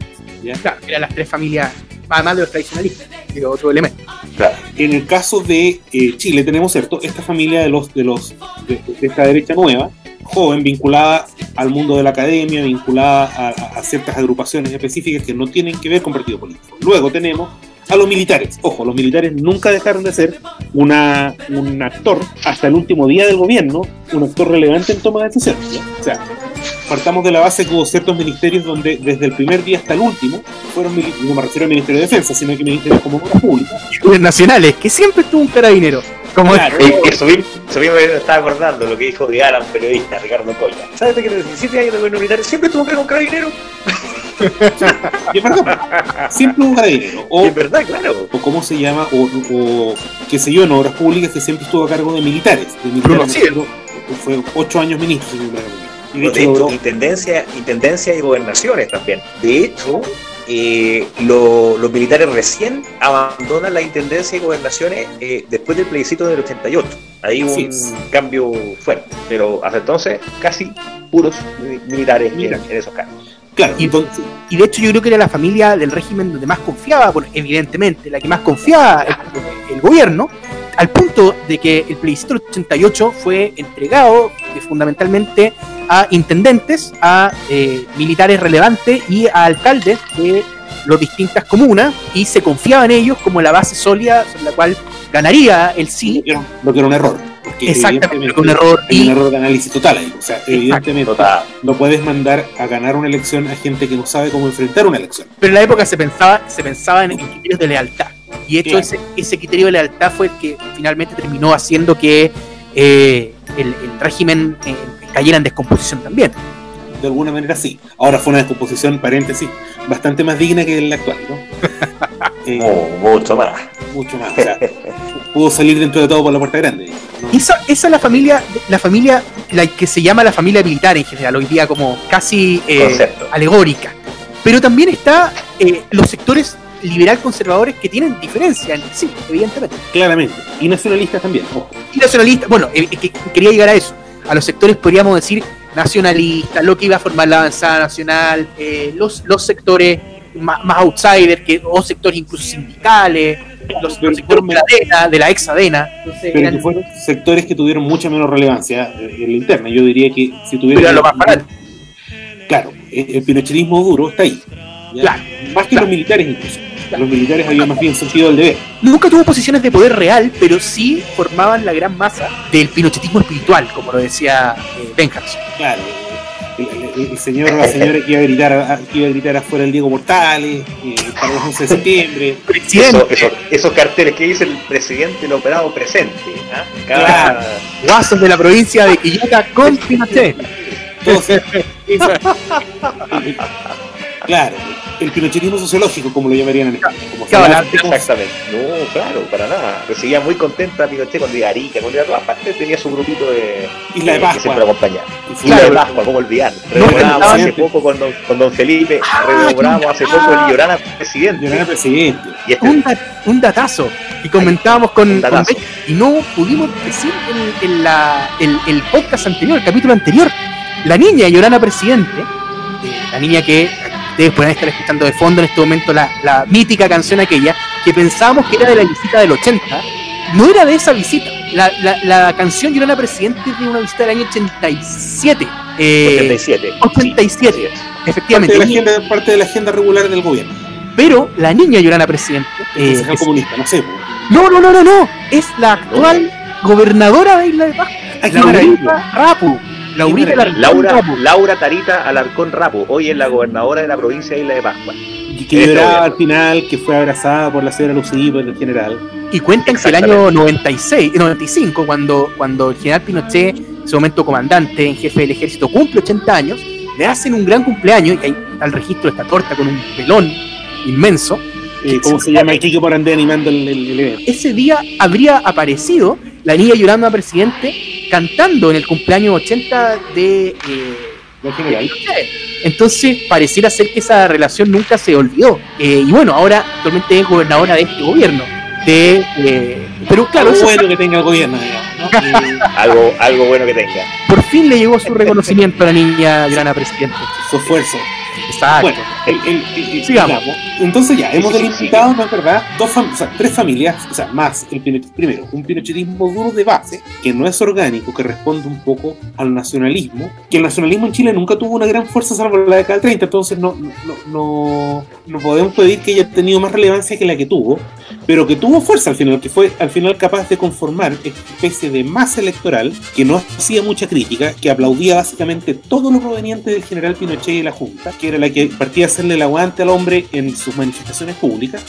¿ya? Claro, eran las tres familias, además de los tradicionalistas, pero otro elemento. Claro. En el caso de eh, Chile tenemos, ¿cierto?, esta familia de los de los de, de esta derecha nueva, joven, vinculada al mundo de la academia, vinculada a- a ciertas agrupaciones específicas que no tienen que ver con partido político. Luego tenemos a los militares. Ojo, los militares nunca dejaron de ser una, un actor hasta el último día del gobierno, un actor relevante en toma de decisiones. ¿ya? O sea, partamos de la base que hubo ciertos ministerios donde desde el primer día hasta el último fueron, no me refiero al Ministerio de Defensa, sino que ministerios como Obras Públicas. Los nacionales, que siempre tuvo un carabinero. Como Claro. Eso mismo me estaba acordando lo que dijo de Alan, periodista Ricardo Coya. ¿Sabes que en los 17 años de gobierno militar siempre tuvo que ver con carabinero? (laughs) Y es verdad, siempre un carabinero. O, es verdad, claro. o cómo se llama, o, o qué sé yo, en obras públicas que siempre estuvo a cargo de militares. De militares Sier. fue ocho años ministro, señor Bravo. Y de hecho, y tendencia, y tendencia y gobernaciones también. De hecho, eh, lo- los militares recién abandonan la intendencia y gobernaciones eh, después del plebiscito del 88. Ahí hubo un es. cambio fuerte, pero hasta entonces casi puros mi- militares Mira. en esos cargos. claro, y- de hecho yo creo que era la familia del régimen donde más confiaba, evidentemente, la que más confiaba el, el gobierno, al punto de que el plebiscito del 88 fue entregado eh, fundamentalmente a intendentes, a eh, militares relevantes y a alcaldes de las distintas comunas y se confiaba en ellos como la base sólida sobre la cual ganaría el lo sí. que era, lo que era un error. Porque Exactamente, un error hay un y error de análisis total ahí. O sea, evidentemente Total. no puedes mandar a ganar una elección a gente que no sabe cómo enfrentar una elección. pero en la época se pensaba, se pensaba en, en criterios de lealtad. Y de hecho ese, ese criterio de lealtad fue el que finalmente terminó haciendo que eh, el, el régimen eh, cayera en descomposición también. De alguna manera sí. Ahora fue una descomposición, paréntesis, bastante más digna que la actual, ¿no? (laughs) Eh, Mu- mucho más. mucho más. O sea, pudo salir dentro de todo por la puerta grande. ¿no? Esa, esa es la familia, la familia, la que se llama la familia militar en general, hoy día como casi eh, alegórica. Pero también está eh, los sectores liberal conservadores que tienen diferencia en sí, evidentemente. Claramente. Y nacionalistas también. ojo. y nacionalistas, bueno, eh, que quería llegar a eso, a los sectores podríamos decir nacionalistas, lo que iba a formar la avanzada nacional, eh, los, los sectores más, más outsiders, que, o sectores incluso sindicales, los, sectores de la ADENA, de la ex ADENA. Entonces, Pero eran- que fueron sectores que tuvieron mucha menos relevancia eh, en la interna. Yo diría que si tuvieran. Pero era lo más barato. Claro, el, el pinochetismo duro está ahí. Claro, Más que claro. los militares incluso. Los militares habían más bien sentido del deber. nunca tuvo posiciones de poder real, pero sí formaban la gran masa del pinochetismo espiritual, como lo decía eh, Benjamin. Claro. El, el- el señor o la señora que iba a gritar, que iba a gritar afuera el Diego Portales, eh, para los 11 de septiembre. (laughs) Presidente, Eso- eso- esos carteles que dice el presidente, el operado presente. ¿ah? Cada, guasos de la provincia de Quillota con Pinochet. Entonces, (laughs) (laughs) claro, el pinochetismo sociológico, como lo llamarían en España. Como Claro, la- fanáticos, Exactamente. No, claro, para nada. Recibía muy contenta a Pinochet cuando iba a Arica, cuando iba a todas partes, tenía su grupito de. Isla de que Pascua. siempre lo acompañaba. Isla de. Pascua, ¿cómo olvidar? Hace poco con don, con don Felipe, Ah, rememorábamos qué hace poco el Llorana presidente. Era presidente. Y este, un, da- un datazo y comentábamos con, Un datazo. con y no pudimos decir en, en la, el, el podcast anterior, el capítulo anterior, La niña Llorana Presidente, eh, la niña que ustedes pueden estar escuchando de fondo en este momento la, la mítica canción aquella, que pensábamos que era de la visita del 80, no era de esa visita. La, la, la canción Llorana Presidente es de una visita del año 87. Eh, 87. 87. Sí. Efectivamente. Parte de, la agenda, parte de la agenda regular del gobierno. Pero la niña Llorana Presidente. eh, es- comunista, no sé. po. no, no, no, no, no. Es la actual gobernadora de Isla de maravilla. Laurita Rapu. Laurita. Alarcón Laura, Rapu. Laura Tarita Alarcón Rapo, hoy es la gobernadora de la provincia de Isla de Pascua. Y que Este lloraba al final, que fue abrazada por la señora Lucía por el general. Y cuentan que el año 96, eh, 95, cuando, cuando el general Pinochet, en ese momento comandante en jefe del ejército, cumple 80 años, le hacen un gran cumpleaños, y ahí está el registro de esta torta con un pelón inmenso. Eh, ¿Cómo se llama? Kiko Morandé animando el, el- el evento. Ese día habría aparecido la niña llorando a presidente cantando en el cumpleaños 80 de, eh. Entonces pareciera ser que esa relación nunca se olvidó. Eh, y bueno, ahora actualmente es gobernadora de este gobierno. De, eh, pero claro, Algo bueno que tenga el gobierno, digamos. ¿no? (laughs) (laughs) Algo, algo bueno que tenga. por fin le llegó su reconocimiento a la niña Grana Presidente. su esfuerzo. Exacto. Bueno, el, el- el- Sigamos. digamos, entonces ya, hemos delimitado, ¿no es verdad? Dos o sea, tres familias, o sea, más el primero, un pinochetismo duro de base, que no es orgánico, que responde un poco al nacionalismo, que el nacionalismo en Chile nunca tuvo una gran fuerza salvo la década del 30, entonces no, no, no, no podemos pedir que haya tenido más relevancia que la que tuvo, pero que tuvo fuerza al final, que fue al final capaz de conformar esta especie de masa electoral que no hacía mucha crítica, que aplaudía básicamente todo lo proveniente del general Pinochet y de la Junta, que era la que partía a hacerle el aguante al hombre en sus manifestaciones públicas,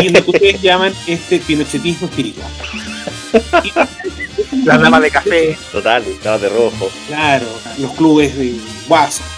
y lo que ustedes llaman este pinochetismo espiritual. Las damas de café. Total, estaba de rojo. Claro, los clubes de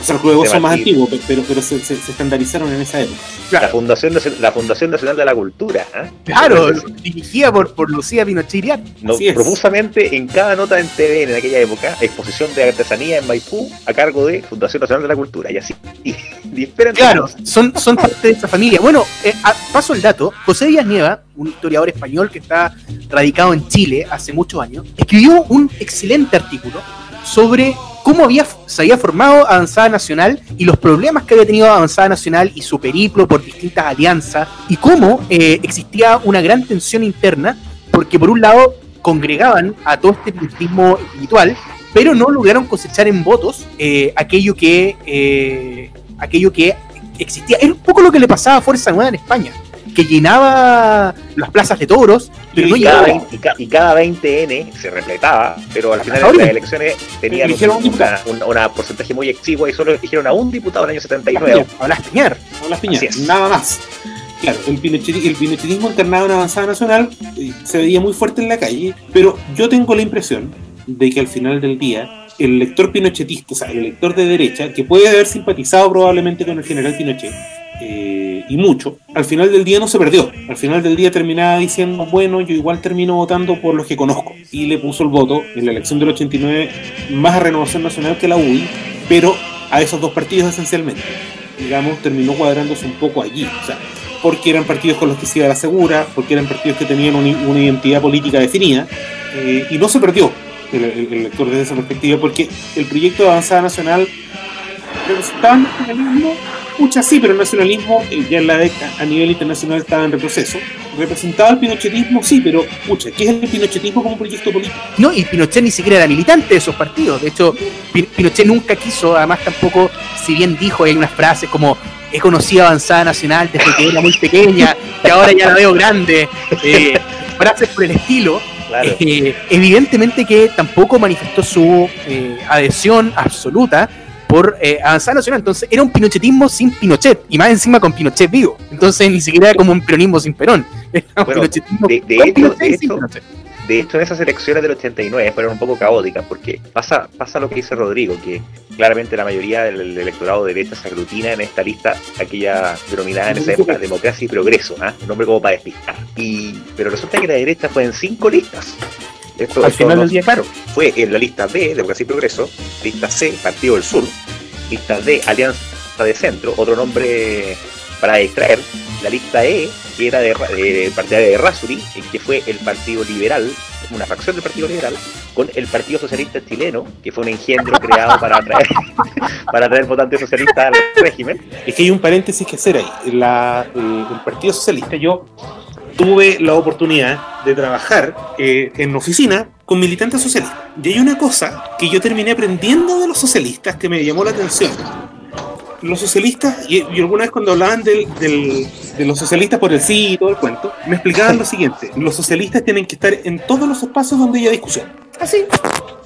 O sea, los De son más antiguos, pe- pero, pero se, se- se estandarizaron en esa época. La Fundación, Nacion- la Fundación Nacional de la Cultura. ¿ah? Claro, dirigida por, por Lucía Pinochet Iriart. No, profusamente en cada nota en TVN en aquella época, exposición de artesanía en Maipú a cargo de Fundación Nacional de la Cultura. Y así, y, (laughs) y esperan Claro, son, son parte de esa familia. Bueno, eh, a- paso el dato. José Díaz Nieva, un historiador español que está radicado en Chile hace muchos años, escribió un excelente artículo sobre cómo había, se había formado Avanzada Nacional y los problemas que había tenido Avanzada Nacional y su periplo por distintas alianzas y cómo eh, existía una gran tensión interna porque por un lado congregaban a todo este pinochetismo espiritual pero no lograron cosechar en votos eh, aquello que eh, aquello que existía. Es un poco lo que le pasaba a Fuerza Nueva en España, que llenaba las plazas de toros, pero no y, cada llegaba. 20, y, ca- y cada 20N se repletaba, pero al final de las elecciones tenían un un, una, un- una porcentaje muy exiguo y solo eligieron a un diputado en el año 79. Piñar, a Blas Piñar. No las piñas, Así es. nada más. Claro, el, pinochet- el pinochetismo encarnado en avanzada nacional eh, se veía muy fuerte en la calle, pero yo tengo la impresión de que al final del día el lector pinochetista, o sea, el lector de derecha, que puede haber simpatizado probablemente con el general Pinochet, eh, y mucho, al final del día no se perdió. Al final del día terminaba diciendo, bueno, yo igual termino votando por los que conozco. Y le puso el voto en la elección del 89 más a Renovación Nacional que la UDI, pero a esos dos partidos esencialmente. Digamos, terminó cuadrándose un poco allí. O sea, porque eran partidos con los que se iba a la segura, porque eran partidos que tenían una, identidad política definida, eh, y no se perdió el, el- el lector desde esa perspectiva, porque el proyecto de avanzada nacional representaba el nacionalismo, mucha sí, pero el nacionalismo eh, ya en la década a nivel internacional estaba en retroceso. Representaba el pinochetismo, sí, pero pucha, ¿qué es el pinochetismo como proyecto político? No, y Pinochet ni siquiera era militante de esos partidos. De hecho, Pin- Pinochet nunca quiso, además tampoco, si bien dijo, hay unas frases como he conocido Avanzada Nacional desde que era muy pequeña, y ahora ya la veo grande, eh, (laughs) frases por el estilo. Claro. Eh, evidentemente que tampoco manifestó su adhesión absoluta por eh, Avanzada Nacional. Entonces era un pinochetismo sin Pinochet, y más encima con Pinochet vivo. Entonces ni siquiera era como un peronismo sin Perón. (laughs) Era un Bueno, pinochetismo de- de con hecho- Pinochet de sin hecho, Pinochet. De hecho, en esas elecciones del 89 fueron un poco caóticas porque pasa, pasa lo que dice Rodrigo, que claramente la mayoría del electorado de derecha se aglutina en esta lista, aquella denominada en esa época democracia y progreso, ¿ah? un nombre como para despistar. Y, pero resulta que la derecha fue en cinco listas. Esto, Al esto final no- del día, claro. Fue en la lista B, Democracia y Progreso, lista C, Partido del Sur, lista D, Alianza de Centro, otro nombre para distraer, la lista E, que era de, de de Rasuri, que fue el Partido Liberal, una facción del Partido Liberal, con el Partido Socialista Chileno, que fue un engendro creado para atraer, (laughs) para atraer votantes socialistas al régimen. Es que hay un paréntesis que hacer ahí. La, el Partido Socialista, yo tuve la oportunidad de trabajar eh, en oficina con militantes socialistas. Y hay una cosa que yo terminé aprendiendo de los socialistas que me llamó la atención. Los socialistas, y, y alguna vez cuando hablaban del, del- de los socialistas por el sí y todo el cuento, me explicaban lo siguiente. Los socialistas tienen que estar en todos los espacios donde haya discusión. Así.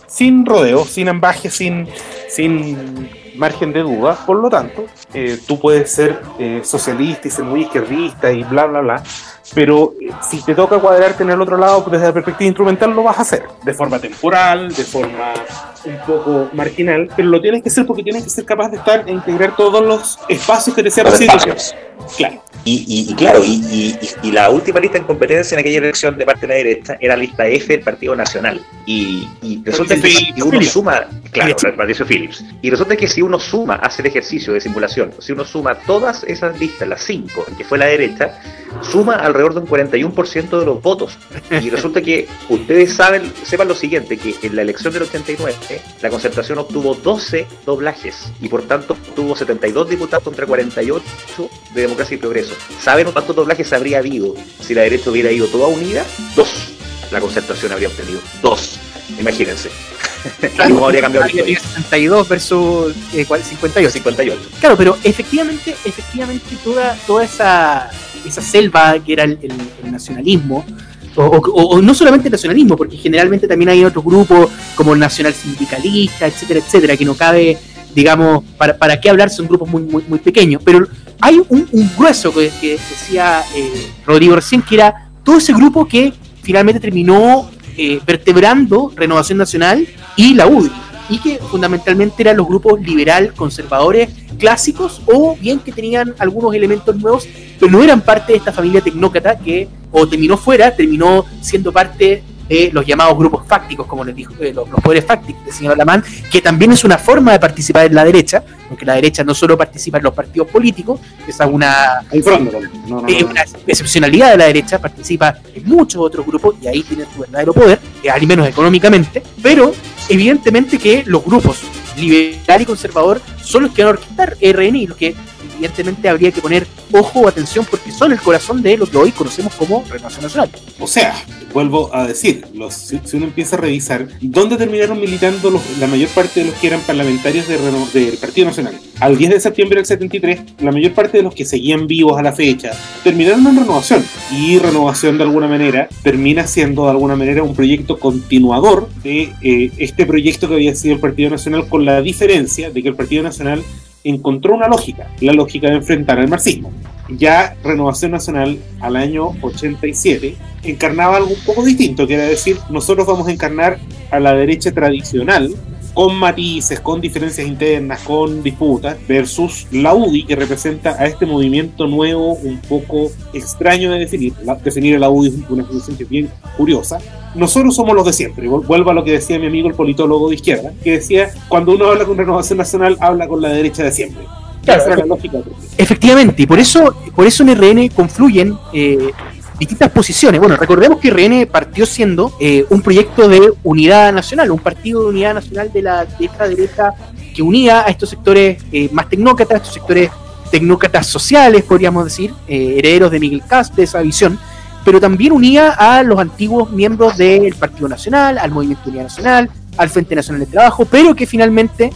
Sin rodeo, sin ambaje, sin, sin margen de duda. Por lo tanto, eh, tú puedes ser eh, socialista y ser muy izquierdista y bla, bla, bla. Pero eh, si te toca cuadrarte en el otro lado, pues desde la perspectiva instrumental lo vas a hacer. De forma temporal, de forma un poco marginal, pero lo tienes que hacer porque tienes que ser capaz de estar e integrar todos los espacios que te sean posibles. Claro. Y, y- y claro, y, y- y- y la última lista en competencia en aquella elección de parte de la derecha era la lista F del Partido Nacional. Y, y resulta que si uno Phillips. suma, claro, Phillips. Patricio Phillips, y resulta que si uno suma, hace el ejercicio de simulación, si uno suma todas esas listas, las cinco, en que fue la derecha, suma alrededor de un 41% de los votos. Y (laughs) resulta que ustedes saben, sepan lo siguiente, que en la elección del 89, la concertación obtuvo 12 doblajes y por tanto obtuvo 72 diputados contra 48 de democracia y progreso. ¿Saben cuántos doblajes habría habido si la derecha hubiera ido toda unida? Dos. La concertación habría obtenido dos. Imagínense. (laughs) ¿Cómo habría cambiado la historia? 62 versus eh, ¿cuál? 58. 58. Claro, pero efectivamente, efectivamente toda, toda esa, esa selva que era el, nacionalismo, o, no solamente el nacionalismo, porque generalmente también hay otros grupos como el nacional sindicalista, etcétera, etcétera, que no cabe, digamos, para, para qué hablar, son grupos muy, muy, pequeños. Pero hay un, un grueso que, que decía eh, Rodrigo recién, que era todo ese grupo que finalmente terminó eh, vertebrando Renovación Nacional y la UDI y que fundamentalmente eran los grupos liberal conservadores clásicos o bien que tenían algunos elementos nuevos, pero no eran parte de esta familia tecnócrata que o terminó fuera, terminó siendo parte los llamados grupos fácticos, como les dijo, eh, los, los poderes fácticos del señor Alamán, que también es una forma de participar en la derecha, porque la derecha no solo participa en los partidos políticos, esa es una, no, no, una excepcionalidad de la derecha, participa en muchos otros grupos y ahí tiene su verdadero poder, eh, al menos económicamente, pero evidentemente que los grupos liberal y conservador son los que van a orquestar RN y los que evidentemente habría que poner ojo o atención porque son el corazón de lo que hoy conocemos como Renovación Nacional. O sea, vuelvo a decir, los, si, uno empieza a revisar dónde terminaron militando los- la mayor parte de los que eran parlamentarios del Partido Nacional, al 10 de septiembre del 73, la mayor parte de los que seguían vivos a la fecha terminaron en renovación. Y renovación de alguna manera termina siendo de alguna manera un proyecto continuador de eh, este proyecto que había sido el Partido Nacional, con la diferencia de que el Partido Nacional encontró una lógica, la lógica de enfrentar al marxismo. Ya Renovación Nacional al año 87 encarnaba algo un poco distinto, que era decir, nosotros vamos a encarnar a la derecha tradicional con matices, con diferencias internas, con disputas, versus la UDI, que representa a este movimiento nuevo, un poco extraño de definir. La- definir a la UDI es una definición que es bien curiosa. Nosotros somos los de siempre. Vuelvo a lo que decía mi amigo el politólogo de izquierda, que decía, cuando uno habla con Renovación Nacional, habla con la derecha de siempre. Claro, Esa era la lógica. Efectivamente, y por eso, por eso en RN confluyen eh, distintas posiciones. Bueno, recordemos que RN partió siendo eh, un proyecto de unidad nacional, un partido de unidad nacional de la de derecha que unía a estos sectores eh, más tecnócratas, estos sectores tecnócratas sociales, podríamos decir, eh, herederos de Miguel Cast, de esa visión, pero también unía a los antiguos miembros del Partido Nacional, al Movimiento Unidad Nacional, al Frente Nacional de Trabajo, pero que finalmente,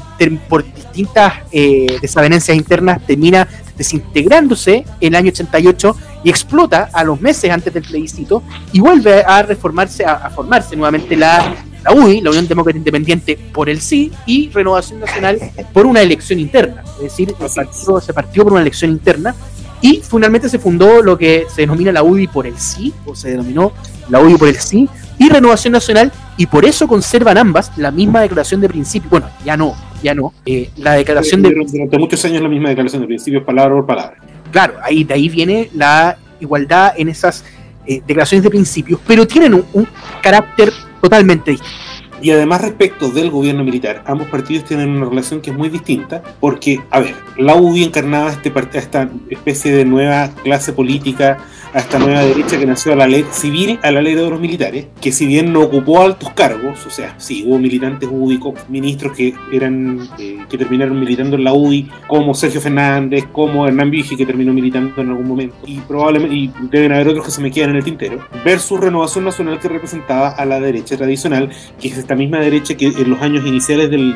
por distintas eh, desavenencias internas, termina desintegrándose en el año 88 y explota a los meses antes del plebiscito y vuelve a reformarse, a, a formarse nuevamente la, la UDI, la Unión Demócrata Independiente, por el sí y Renovación Nacional por una elección interna. Es decir, es. partido se partió por una elección interna y finalmente se fundó lo que se denomina la UDI por el sí, o se denominó la UDI por el sí, y Renovación Nacional, y por eso conservan ambas la misma declaración de principio. Bueno, ya no, ya no. eh, la declaración de Durante, muchos años la misma declaración de principios, palabra por palabra. claro, ahí, de ahí viene la igualdad en esas eh, declaraciones de principios, pero tienen un, un carácter totalmente distinto. Y además respecto del gobierno militar, ambos partidos tienen una relación que es muy distinta, porque, a ver, la UDI encarnaba este, esta especie de nueva clase política a esta nueva derecha que nació a la ley civil, a la ley de los militares, que si bien no ocupó altos cargos, o sea, sí hubo militantes UDI, ministros que eran eh, que terminaron militando en la UDI, como Sergio Fernández, como Hernán Vigi, que terminó militando en algún momento, y probablemente y deben haber otros que se me quedan en el tintero, versus Renovación Nacional que representaba a la derecha tradicional, que es esta misma derecha que en los años iniciales del,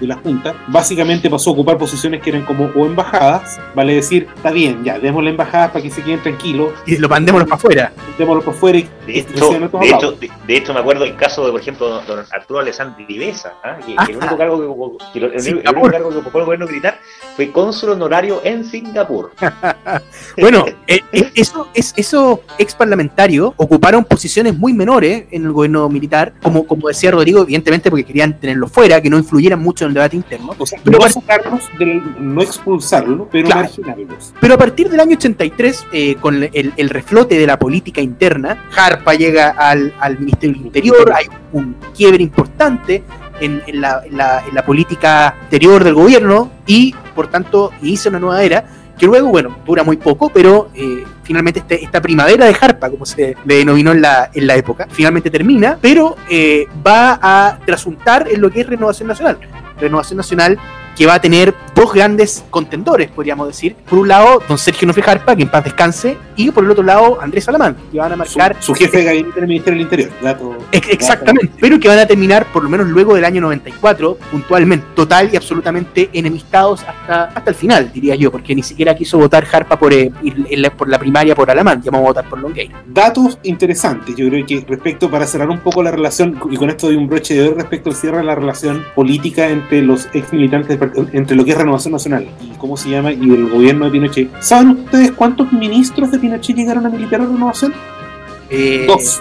de la Junta, básicamente pasó a ocupar posiciones que eran como o embajadas, vale decir, está bien, ya, demos la embajada para que se queden tranquilos, y lo mandémoslo para afuera. Mandémoslo para afuera. Y de, hecho, de, hecho, de, hecho, me acuerdo el caso de, por ejemplo, don Arturo Alessandri Divesa, ¿ah? que, el único cargo que, el, único cargo que ocupó el gobierno militar fue cónsul honorario en Singapur. (laughs) bueno, eh, eh, eso, es, eso ex parlamentario ocuparon posiciones muy menores en el gobierno militar, como, como decía Rodrigo, evidentemente porque querían tenerlo fuera, que no influyeran mucho en el debate interno. O sea, pero no sacarlos, no expulsarlo, pero claro, marginarlos. Pero a partir del año 83, eh, con el, el, reflote de la política interna, Harpa llega al, al Ministerio del Interior, hay un quiebre importante en, en, la, en, la, en, la, política exterior del gobierno y, por tanto, inicia una nueva era que luego, bueno, dura muy poco, pero eh, finalmente este, esta primavera de Harpa, como se le denominó en la, en la época, finalmente termina, pero eh, va a trasuntar en lo que es Renovación Nacional. Renovación Nacional que va a tener dos grandes contendores, podríamos decir. Por un lado, don Sergio Nofre Jarpa, que en paz descanse, y por el otro lado, Andrés Salamán, que van a marcar... Su, jefe de gabinete del Ministerio del Interior. Dato, exactamente, pero que van a terminar, por lo menos luego del año 94, puntualmente, total y absolutamente enemistados hasta, hasta el final, diría yo, porque ni siquiera quiso votar Jarpa por, eh, por la primaria por Alamán, ya vamos a votar por Longueira. Datos interesantes, yo creo que respecto, para cerrar un poco la relación, y con esto doy un broche de oro respecto al cierre de la relación política entre los ex militantes entre lo que es Renovación Nacional y cómo se llama y el gobierno de Pinochet. ¿Saben ustedes cuántos ministros de Pinochet llegaron a militar a Renovación? Eh, Dos.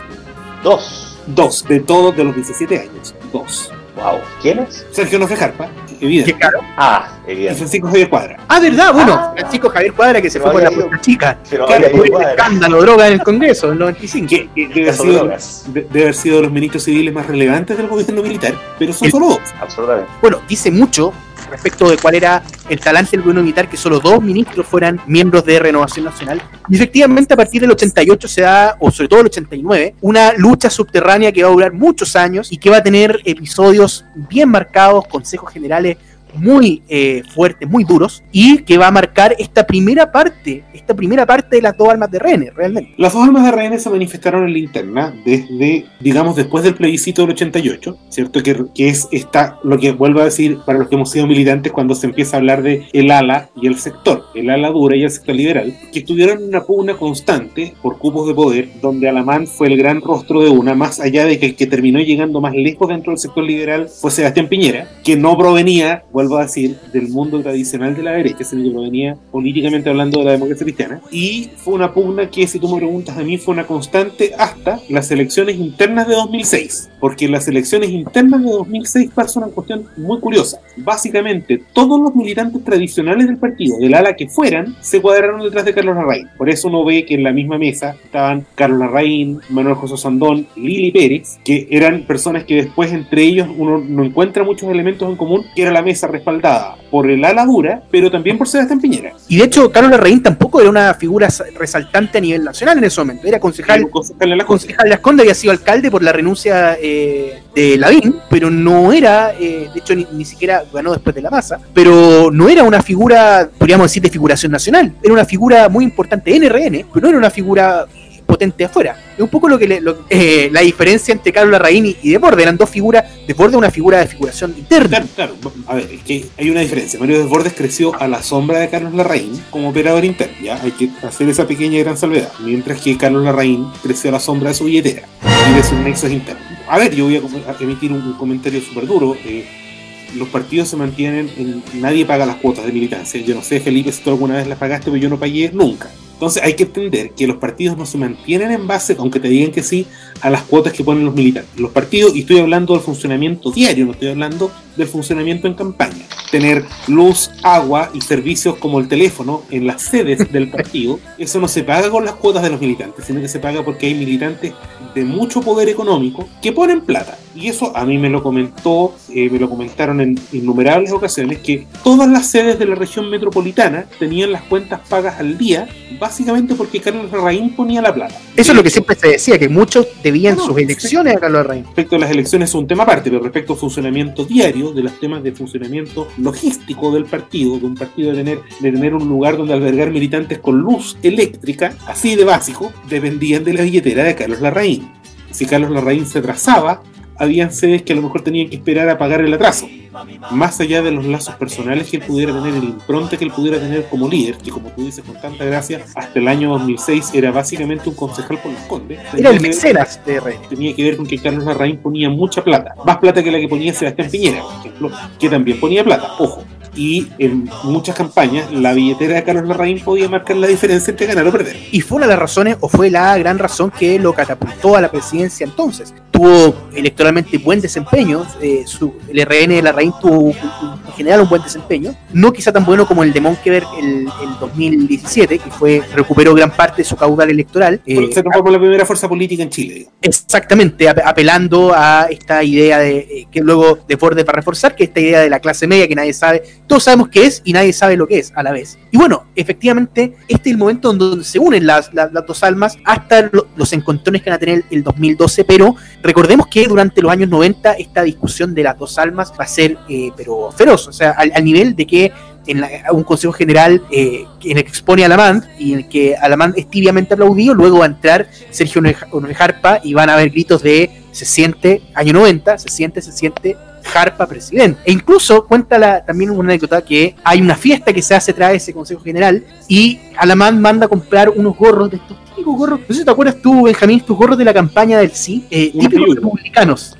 Dos. Dos, de todos de los 17 años. Dos. Wow. ¿Quiénes? Sergio Nofe Jarpa, evidente. Claro. Ah, evidente. Y Francisco Javier Cuadra. Ah, ¿verdad? Bueno, Ah. Francisco Javier Cuadra que se fue con la puerta chica. Pero Claro, escándalo droga en el Congreso, en el 95. Que, que debe, haber Caso de sido, de- debe haber sido de los ministros civiles más relevantes del gobierno militar, pero son solo dos. Absolutamente. Bueno, dice mucho respecto de cuál era el talante del gobierno militar que solo dos ministros fueran miembros de Renovación Nacional. Y efectivamente a partir del 88 se da, o sobre todo el 89, una lucha subterránea que va a durar muchos años y que va a tener episodios bien marcados, consejos generales muy eh, fuertes, muy duros, y que va a marcar esta primera parte, esta primera parte de las dos almas de rehenes, realmente. Las dos almas de rehenes se manifestaron en la interna desde, digamos, después del plebiscito del 88, ¿cierto? Que, que es esta, lo que vuelvo a decir para los que hemos sido militantes cuando se empieza a hablar de el ala y el sector, el ala dura y el sector liberal, que estuvieron en una pugna constante por cupos de poder, donde Alamán fue el gran rostro de una, más allá de que el que terminó llegando más lejos dentro del sector liberal fue Sebastián Piñera, que no provenía, vuelvo a decir, del mundo tradicional de la derecha, sino que provenía políticamente hablando de la democracia cristiana. Y fue una pugna que, si tú me preguntas a mí, fue una constante hasta las elecciones internas de 2006. Porque en las elecciones internas de 2006 pasó una cuestión muy curiosa. Básicamente, todos los militantes tradicionales del partido, del ala que fueran, se cuadraron detrás de Carlos Larraín. Por eso uno ve que en la misma mesa estaban Carlos Larraín, Manuel José Sandón, Lili Pérez, que eran personas que después entre ellos uno no encuentra muchos elementos en común, que era la mesa respaldada por el ala dura, pero también por Sebastián Piñera. Y de hecho, Carlos Larraín tampoco era una figura sa- resaltante a nivel nacional en ese momento, era concejal concejal de Las Condes había sido alcalde por la renuncia eh, de Lavín, pero no era, eh, de hecho ni, ni siquiera ganó después de la masa, pero no era una figura, podríamos decir, de figuración nacional, era una figura muy importante en RN, pero no era una figura potente afuera. Es un poco lo que le- lo- eh, la diferencia entre Carlos Larraín y, y Desbordes, eran dos figuras, Desbordes una figura de figuración interna. Claro, claro. A ver, es que hay una diferencia. Mario Desbordes creció a la sombra de Carlos Larraín como operador interno. Ya hay que hacer esa pequeña gran salvedad. Mientras que Carlos Larraín creció a la sombra de su billetera y de sus nexos internos. A ver, yo voy a, emitir un, un comentario súper duro. eh, los partidos se mantienen, en- nadie paga las cuotas de militancia. Yo no sé, Felipe, si tú alguna vez las pagaste, pero yo no pagué nunca. Entonces hay que entender que los partidos no se mantienen en base, aunque te digan que sí, a las cuotas que ponen los militares. Los partidos, y estoy hablando del funcionamiento diario, no estoy hablando del funcionamiento en campaña. Tener luz, agua y servicios como el teléfono en las sedes (laughs) del partido, eso no se paga con las cuotas de los militantes, sino que se paga porque hay militantes de mucho poder económico que ponen plata. Y eso a mí me lo comentó, eh, me lo comentaron en innumerables ocasiones, que todas las sedes de la región metropolitana tenían las cuentas pagas al día, básicamente porque Carlos Larraín ponía la plata. Eso es lo que siempre se decía, que muchos debían sus elecciones a Carlos Larraín. Respecto a las elecciones es un tema aparte, pero respecto al funcionamiento diario, de los temas de funcionamiento logístico del partido, de un partido de tener, de tener un lugar donde albergar militantes con luz eléctrica, así de básico, dependían de la billetera de Carlos Larraín. Si Carlos Larraín se trazaba, habían sedes que a lo mejor tenían que esperar a pagar el atraso. Más allá de los lazos personales que él pudiera tener, el impronte que él pudiera tener como líder, que como tú dices con tanta gracia, hasta el año 2006 era básicamente un concejal por los condes. Era el mecenas de Rey. Tenía que ver con que Carlos Larraín ponía mucha plata, más plata que la que ponía Sebastián Piñera, por ejemplo, que también ponía plata, ojo. Y en muchas campañas la billetera de Carlos Larraín podía marcar la diferencia entre ganar o perder. Y fue una de las razones, o fue la gran razón que lo catapultó a la presidencia entonces. Tuvo electoralmente buen desempeño, eh, su, el RN de Larraín tuvo en general un buen desempeño, no quizá tan bueno como el de Monkeberg el, el 2017, que fue recuperó gran parte de su caudal electoral. Eh, se transformó en la primera fuerza política en Chile. Exactamente, ap apelando a esta idea de eh, que luego de Forde para reforzar, que esta idea de la clase media que nadie sabe, todos sabemos qué es y nadie sabe lo que es a la vez. Y bueno, efectivamente, este es el momento donde se unen las, las, las dos almas hasta lo, los encontrones que van a tener el 2012, pero recordemos que durante los años 90 esta discusión de las dos almas va a ser eh, pero feroz, o sea, al, nivel de que en la, un consejo general eh, en el que expone a Alamand y en el que Alamand es tibiamente aplaudido, luego va a entrar Sergio Jarpa y van a haber gritos de se siente, año 90, se siente, se siente Jarpa presidente. E incluso cuenta también una anécdota que hay una fiesta que se hace tras ese consejo general y Alamand manda a comprar unos gorros de estos típicos gorros, no sé si te acuerdas tú, Benjamín, estos gorros de la campaña del sí, eh, típicos republicanos.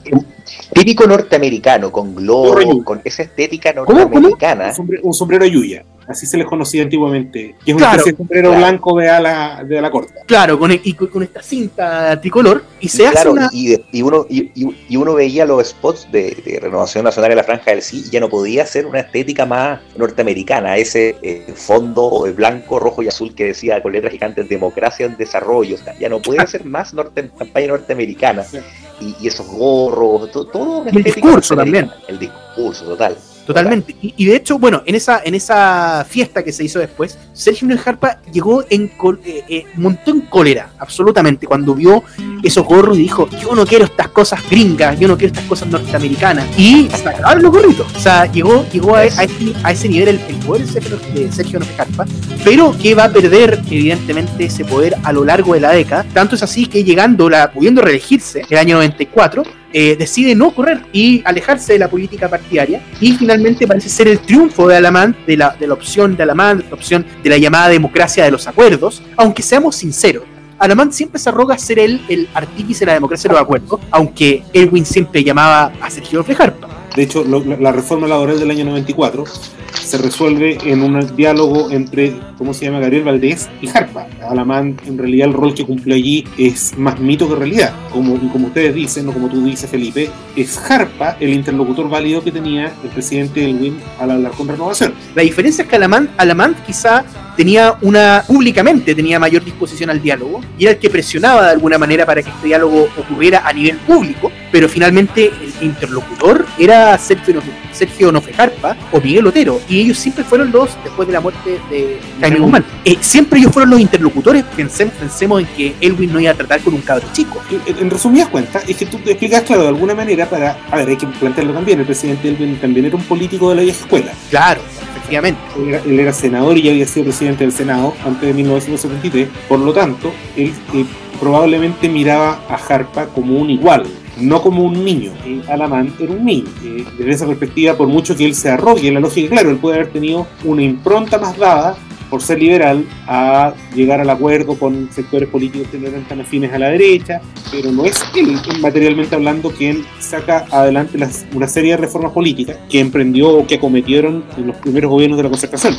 Típico norteamericano, con globo, con esa estética norteamericana. Un sombrero, un sombrero yuya, así se les conocía antiguamente. Que es claro, especie de sombrero claro. blanco de ala, de ala corta. Claro, con, y con esta cinta tricolor. Y se hace claro, una... y, y, uno, y, y, uno veía los spots de, de, Renovación Nacional en la Franja del Sí y ya no podía ser una estética más norteamericana. Ese eh, fondo blanco, rojo y azul que decía con letras gigantes democracia en desarrollo. O sea, ya no puede (laughs) ser más norte, campaña norteamericana. Sí. Y, y, esos gorros, todo, todo el discurso también. El discurso, total. Totalmente. Y, de hecho, bueno, en esa, en esa fiesta que se hizo después, Sergio Núñez Jarpa llegó en eh, eh, montó en cólera, absolutamente, cuando vio esos gorros y dijo, yo no quiero estas cosas gringas, yo no quiero estas cosas norteamericanas. Y sacaron los gorritos. O sea, llegó, llegó a, ese, a ese nivel el, poder de Sergio Núñez Jarpa, pero que va a perder, evidentemente, ese poder a lo largo de la década. Tanto es así que llegando, la, pudiendo reelegirse el año 94, eh, decide no correr y alejarse de la política partidaria y finalmente parece ser el triunfo de Alamán, de la, de la opción de Alamán, de la opción de la llamada democracia de los acuerdos, aunque seamos sinceros. Alamán siempre se arroga ser él el artífice de la democracia de los acuerdos, aunque Elwin siempre llamaba a Sergio Frejarpa. De hecho, la reforma laboral del año 94 se resuelve en un diálogo entre, ¿cómo se llama? Gabriel Valdés y Jarpa. Alamán, en realidad, el rol que cumple allí es más mito que realidad. Como, como ustedes dicen, o como tú dices, Felipe, es Jarpa el interlocutor válido que tenía el presidente Elwin al hablar con renovación. La diferencia es que Alamán, Alamán quizá tenía una, públicamente tenía mayor disposición al diálogo y era el que presionaba de alguna manera para que este diálogo ocurriera a nivel público, pero finalmente el interlocutor era Sergio, Sergio Nofejarpa o Miguel Otero, y ellos siempre fueron los, después de la muerte de Jaime Guzmán, eh, siempre ellos fueron los interlocutores, pensemos, pensemos en que Elwin no iba a tratar con un cabro chico. En, en resumidas cuentas, es que tú te explicas, claro, de alguna manera para, a ver, hay que plantearlo también, el presidente Elwin también era un político de la vieja escuela. Claro, efectivamente. Él él era, senador y ya había sido presidente del Senado antes de 1973, por lo tanto, él eh, probablemente miraba a Jarpa como un igual, no como un niño. Eh, Alamán era un niño. Eh, desde esa perspectiva, por mucho que él se arrogue la lógica, claro, él puede haber tenido una impronta más dada por ser liberal a llegar al acuerdo con sectores políticos que no eran tan afines a la derecha, pero no es él, materialmente hablando, quien saca adelante una serie de reformas políticas que emprendió o que acometieron en los primeros gobiernos de la concertación,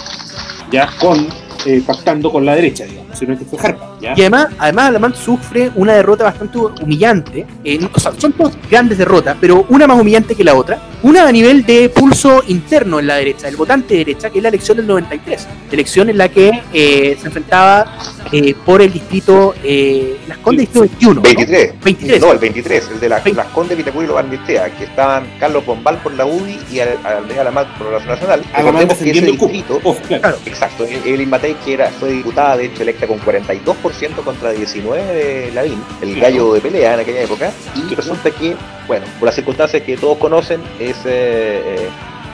ya con eh, pactando con la derecha, digamos, sino que fue Jarpa. Ya. Y además, además Alamán sufre una derrota bastante humillante. eh, o sea, son dos grandes derrotas, pero una más humillante que la otra. Una a nivel de pulso interno en la derecha, el votante de derecha, que es la elección del 93. Elección en la que eh, se enfrentaba eh, por el distrito eh, Las Condes, distrito 21. ¿no? 23. 23. No, el 23, el de la, las Condes, Vitacura y Los Bandistea, que estaban Carlos Bombal por la UDI y Andrés Alamán por la Nacional. Alamán Recordemos que ese defendiendo el distrito, Oh, claro. Claro. Exacto, Evelyn Matei, que era, fue diputada, de hecho, electa con 42% contra 19% de Lavín, el gallo de pelea en aquella época, y resulta que, bueno, por las circunstancias que todos conocen, es. Eh,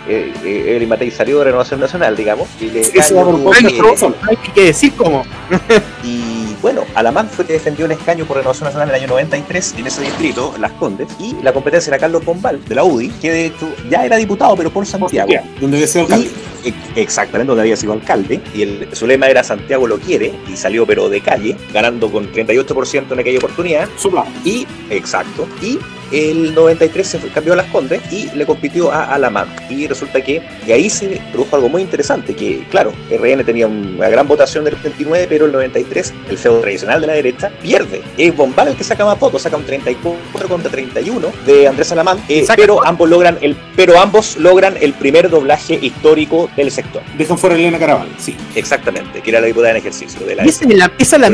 eh, eh, Evelyn Matei salió de Renovación Nacional, digamos, y le Sí, no hay que decir cómo. (laughs) y bueno, Alamán fue que defendió un escaño por Renovación Nacional en el año 93 en ese distrito, Las Condes, y la competencia era Carlos Bombal, de la UDI, que de hecho ya era diputado, pero por Santiago. Donde había sido alcalde. Y, e- exactamente, donde había sido alcalde, y el, su lema era Santiago lo quiere, y salió pero de calle, ganando con 38% en aquella oportunidad, Sopla. y, exacto, y el 93 se fue- cambió a Las Condes y le compitió a Alamán. Y resulta que y ahí se produjo algo muy interesante, que claro, RN tenía una gran votación del 29, pero el 93, el feudo tradicional de la derecha, pierde. Es Bombal el que saca más votos, saca un 34 contra 31 de Andrés Alamán, eh, pero ambos logran el pero ambos logran el primer doblaje histórico del sector. Dejan fuera a Elena Caraval, sí. Exactamente, que era la diputada en ejercicio de la esa es la, esa la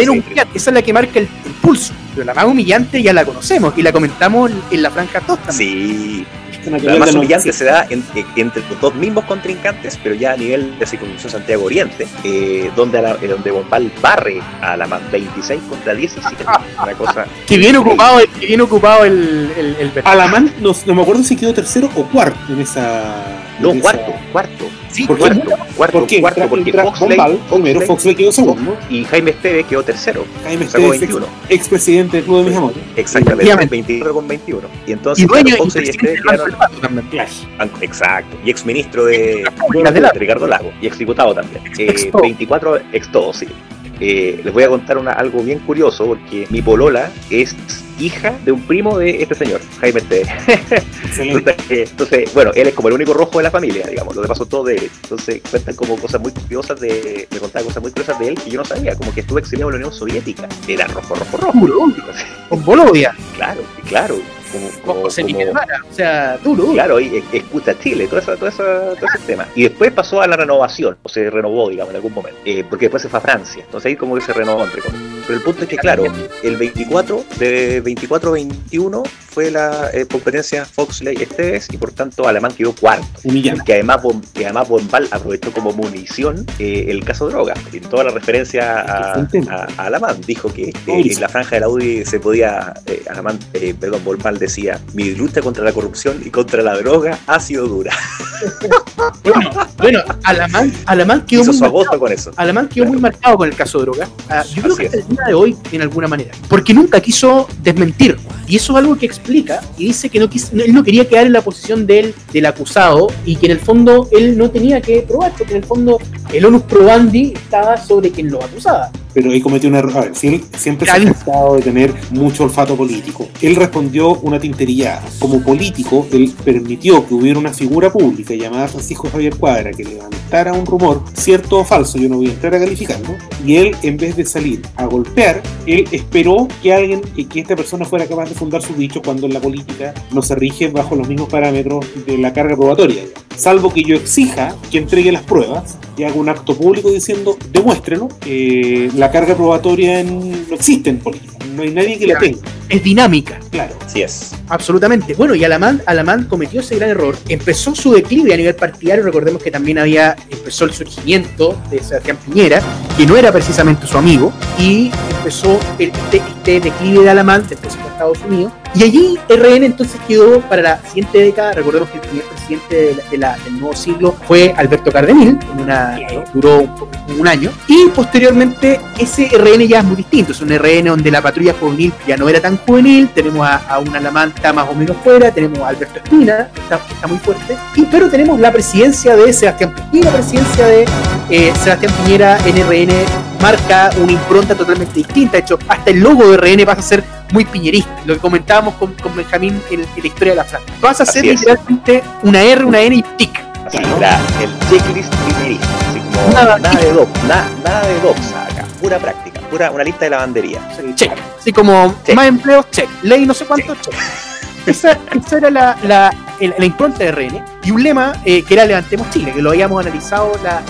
esa es la que marca el, el pulso. Pero la más humillante ya la conocemos y la comentamos en la franja 2 también. Sí, Una La más de humillante sí. se da en- en- entre los dos mismos contrincantes, pero ya a nivel de circunstancia Santiago Oriente, eh, donde, la- eh, donde Bombal barre a la más 26 contra 17. (laughs) Una cosa. Que bien ocupado, el- que bien ocupado el, el, el Alamán, no, no me acuerdo si quedó tercero o cuarto en esa. No, en esa- cuarto, cuarto. Sí, ¿Por qué? Cuarto, cuarto, ¿Por qué? cuarto, porque Foxley, Bombal primero, Foxley Foxley quedó segundo. y Jaime Esteve quedó tercero. Jaime Esteves, 21. expresidente del Club de Mis Amores. Exactamente, Efectivamente. 24 con 21. Y entonces, y dueño Foxley y Exacto. Y exministro de, de de Ricardo Lago. Y exdiputado también. Eh, Ex todo. 24 ex todo, sí. Eh, les voy a contar una, algo bien curioso porque mi polola es hija de un primo de este señor, Jaime. (laughs) Entonces, eh, entonces, bueno, él es como el único rojo de la familia, digamos, lo demás son todos de él. Entonces cuentan como cosas muy curiosas de, me contaba cosas muy curiosas de él que yo no sabía, como que estuvo exiliado en la Unión Soviética. Era rojo, rojo, rojo. Con Bolodia, (laughs) Claro, claro. Como, como- José Miguel o sea, duro, duro. Claro, y es- escucha Chile, todo, eso, todo, eso, todo ese tema. Y después pasó a la renovación, o se renovó, digamos, en algún momento, eh, porque después se fue a Francia. Entonces ahí como que se renovó entre comillas. Pero el punto es que, claro, el 24, de 24-21 fue la eh, competencia Foxley Esteves y por tanto Alemán quedó cuarto. Humillante. Que además, Bom- que además Bombal aprovechó como munición eh, el caso droga. En toda la referencia a, a, a Alamán. Dijo que eh, en la franja de la UDI se podía, eh, Alamán, eh, perdón, Bombal decía, mi lucha contra la corrupción y contra la droga ha sido dura. (laughs) Bueno, bueno Alamán, Alamán quedó Hizo muy su marcado. con eso. Alamán quedó Claro. muy marcado con el caso de droga. Ah, yo creo Así que es. hasta el día de hoy, en alguna manera. Porque nunca quiso desmentir. Y eso es algo que explica y dice que no quiso, él no quería quedar en la posición del, del acusado y que en el fondo él no tenía que probar, porque en el fondo el onus probandi estaba sobre quien lo acusaba. Pero ahí cometió un error. A ver, si él siempre se ha tratado de tener mucho olfato político. Él respondió una tinterillada. Como político, él permitió que hubiera una figura pública llamada Francisco Javier Cuadra que levantara un rumor, cierto o falso, yo no voy a entrar a calificarlo, y él, en vez de salir a golpear, él esperó que alguien, que, esta persona fuera capaz de fundar su dicho cuando en la política no se rige bajo los mismos parámetros de la carga probatoria. Salvo que yo exija que entregue las pruebas y haga un acto público diciendo, demuéstrelo, eh, la carga probatoria en- no existe en política, no hay nadie que la tenga, Es dinámica. claro. Así es. Absolutamente. Bueno, y Alamán, Alamán cometió ese gran error. Empezó su declive a nivel partidario. Recordemos que también había empezó el surgimiento de Sebastián Piñera, que no era precisamente su amigo, y empezó el- este, este declive de Alamán después se fue a Estados Unidos. Y allí RN entonces quedó para la siguiente década. Recordemos que el primer presidente de la- de la- del nuevo siglo fue Alberto Cardenil, en una, duró un, un año. Y posteriormente ese RN ya es muy distinto. Es un RN donde la patrulla juvenil ya no era tan juvenil. Tenemos a, a un Alamán que está más o menos fuera. Tenemos a Alberto Espina, que está, que está muy fuerte. Y, pero tenemos la presidencia de Sebastián Piñera. Y la presidencia de eh, Sebastián Piñera en RN marca una impronta totalmente distinta. De hecho, hasta el logo de RN pasa a ser muy piñerista. Lo que comentábamos con, con Benjamín en, en la historia de la franja. Pasa a ser literalmente una R, una N y tic. Así, la- el checklist así como Nada- nada, de doc, nada, nada de doxa acá, pura práctica. pura una lista de lavandería. Check. Así como Check. más empleos, check. Ley no sé cuánto, check. Esa, esa era la, la, la impronta de RN y un lema eh, que era Levantemos Chile, que lo habíamos analizado la-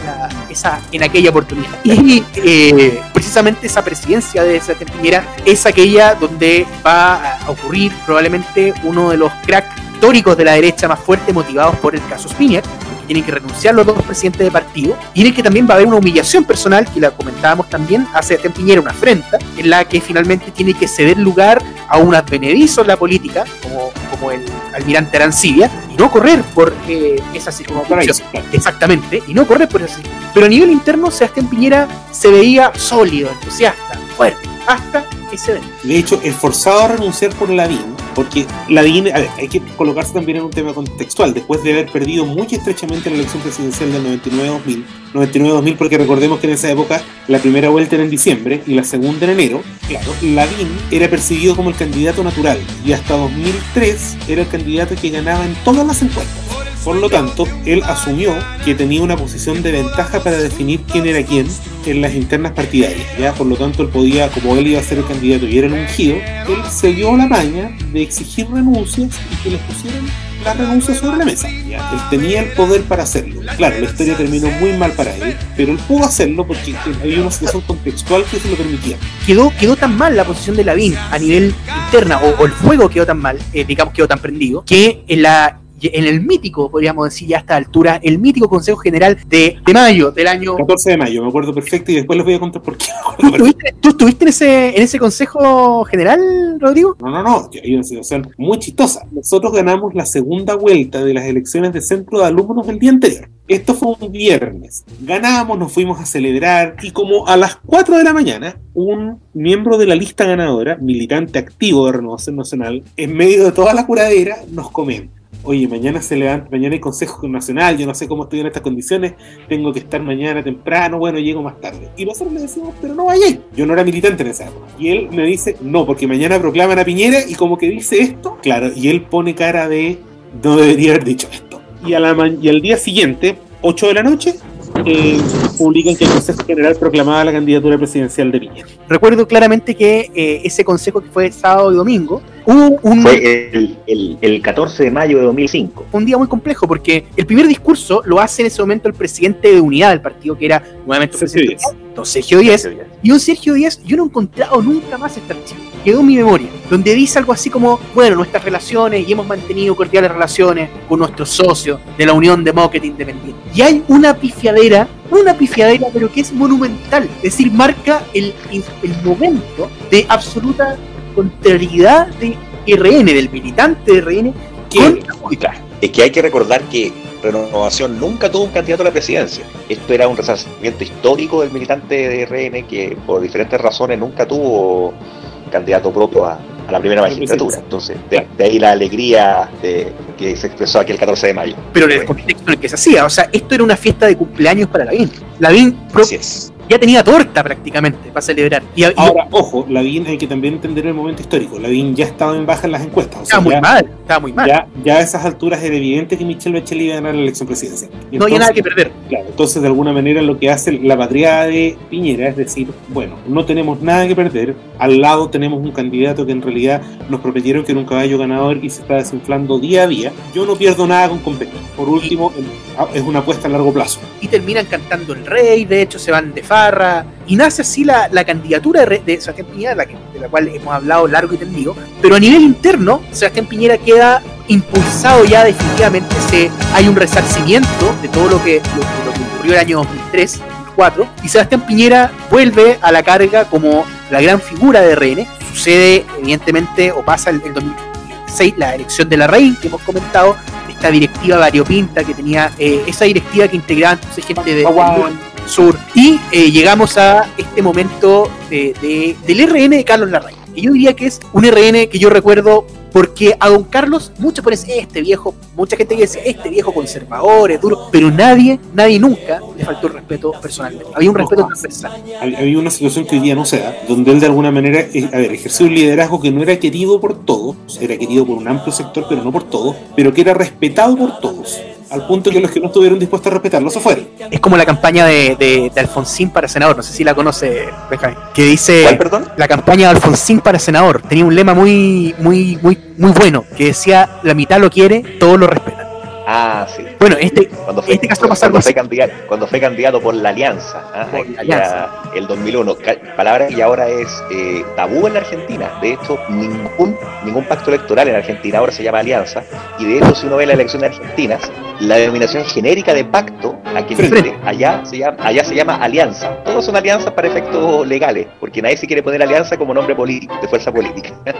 en aquella oportunidad. Y eh, precisamente esa presidencia de Sebastián Piñera es aquella donde va a- ocurrir probablemente uno de los cracks históricos de la derecha más fuerte motivados por el caso que tienen que renunciar los dos presidentes de partido, y en que también va a haber una humillación personal, que la comentábamos también, a Sebastián Piñera, una afrenta, en la que finalmente tiene que ceder lugar a un advenedizo en la política, como, como el almirante Arancibia, y no correr por eh, esa circunstancia. Claro. Exactamente, y no correr por esa circunstancia. Pero a nivel interno, Sebastián Piñera se veía sólido, entusiasta, fuerte, hasta ese evento. De hecho, esforzado a renunciar por Lavín, porque Lavín, a ver, hay que colocarse también en un tema contextual, después de haber perdido muy estrechamente la elección presidencial del 99-2000, 99-2000 porque recordemos que en esa época la primera vuelta era en diciembre y la segunda en enero, claro, Lavín era percibido como el candidato natural y hasta 2003 era el candidato que ganaba en todas las encuestas. Por lo tanto, él asumió que tenía una posición de ventaja para definir quién era quién en las internas partidarias. ¿ya? Por lo tanto, él podía, como él iba a ser el candidato y era el ungido, él se dio la maña de exigir renuncias y que les pusieran las renuncias sobre la mesa. ¿ya? Él tenía el poder para hacerlo. Claro, la historia terminó muy mal para él, pero él pudo hacerlo porque había una situación contextual que se lo permitía. quedó, quedó tan mal la posición de Lavín a nivel interna, o, o el fuego quedó tan mal, eh, digamos, quedó tan prendido, que en la en el mítico, podríamos decir ya a esta altura, el mítico Consejo General de, de mayo del año... 14 de mayo, me acuerdo perfecto y después les voy a contar por qué. ¿Tú estuviste, tú estuviste en, ese, en ese Consejo General, Rodrigo? No, no, no, hay una situación muy chistosa. Nosotros ganamos la segunda vuelta de las elecciones de centro de alumnos el día anterior. Esto fue un viernes. Ganamos, nos fuimos a celebrar y como a las 4 de la mañana, un miembro de la lista ganadora, militante activo de Renovación Nacional, en medio de toda la curadera, nos comenta. Oye, mañana se levanta, mañana hay Consejo Nacional, yo no sé cómo estoy en estas condiciones, tengo que estar mañana temprano, bueno, llego más tarde. Y nosotros le decimos, pero no vayáis. Yo no era militante en esa época. Y él me dice, no, porque mañana proclaman a Piñera y como que dice esto, claro, y él pone cara de, no debería haber dicho esto. Y, a la y al día siguiente, 8 de la noche, eh, publican que el Consejo General proclamaba la candidatura presidencial de Piñera. Recuerdo claramente que eh, ese consejo que fue sábado y domingo, hubo un, Fue el, el, el 14 de mayo de 2005. un día muy complejo porque el primer discurso lo hace en ese momento el presidente de unidad del partido, que era nuevamente Sergio presidente don Sergio Díez, y un Sergio Díaz, yo no he encontrado nunca más este archivo. Quedó en mi memoria, donde dice algo así como, bueno, nuestras relaciones y hemos mantenido cordiales relaciones con nuestros socios de la Unión Demócrata Independiente. Y hay una pifiadera, una pifiadera, pero que es monumental. Es decir, marca el, el momento de absoluta contrariedad de RN, del militante de RN, política. Es que hay que recordar que Renovación nunca tuvo un candidato a la presidencia. Esto era un resarcimiento histórico del militante de RN que por diferentes razones nunca tuvo candidato propio a, a la primera magistratura. Entonces, de, de ahí la alegría de, que se expresó aquí el 14 de mayo. pero en el contexto en el que se hacía. O sea, esto era una fiesta de cumpleaños para Lavín. Lavín pro- Así es. Ya tenía torta prácticamente para celebrar. Y, y Ahora, ojo, Lavín hay que también entender el momento histórico. Lavín ya estaba en baja en las encuestas. O sea, estaba muy ya, mal, estaba muy mal. ya, ya a esas alturas era evidente que Michelle Bachelet iba a ganar la elección presidencial. No había nada que perder. Claro, entonces de alguna manera lo que hace la patriada de Piñera es decir, bueno, no tenemos nada que perder, al lado tenemos un candidato que en realidad nos prometieron que era un caballo ganador y se está desinflando día a día, yo no pierdo nada con competir. Por último, es una apuesta a largo plazo. Y terminan cantando el rey, de hecho se van de farra. Y nace así la, la candidatura de, de Sebastián Piñera, la que- de la cual hemos hablado largo y tendido. Pero a nivel interno, Sebastián Piñera queda impulsado ya definitivamente. Se, hay un resarcimiento de todo lo que, lo, lo que ocurrió el año 2003. 2004, y Sebastián Piñera vuelve a la carga como la gran figura de RN. Sucede, evidentemente, o pasa el, el 2006, la elección de la reina que hemos comentado, esta directiva variopinta que tenía, eh, esa directiva que integraba entonces gente de, Aguán. Sur. Y eh, llegamos a este momento de, de- del RN de Carlos Larraín. Y yo diría que es un RN que yo recuerdo porque a don Carlos, muchos ponen este viejo, mucha gente que dice este viejo conservador, es duro, pero nadie, nadie nunca le faltó el respeto personalmente. Había un respeto transversal. Hab- Había una situación que hoy día no se da, donde él de alguna manera, eh, a ver, ejerció un liderazgo que no era querido por todos, era querido por un amplio sector, pero no por todos, pero que era respetado por todos. Al punto que los que no estuvieron dispuestos a respetarlo se fueron. Es como la campaña de, de, de Alfonsín para senador, no sé si la conoce, Benjamín, que dice ¿Cuál, perdón? la campaña de Alfonsín para senador. Tenía un lema muy, muy, muy, muy bueno, que decía la mitad lo quiere, todos lo respetan. Ah, sí. Bueno, este, Cuando fue, este caso cuando así. fue candidato, cuando fue candidato por la Alianza, ¿ah? Por la ya el 2001, ca- palabra que ahora es eh, tabú en la Argentina. De hecho, ningún, ningún pacto electoral en Argentina ahora se llama Alianza. Y de hecho, si uno ve las elecciones argentinas, la denominación genérica de pacto, aquí en Frente. Chile, allá se, llama, allá se llama alianza. Todos son alianzas para efectos legales, porque nadie se quiere poner alianza como nombre político, de fuerza política. (laughs)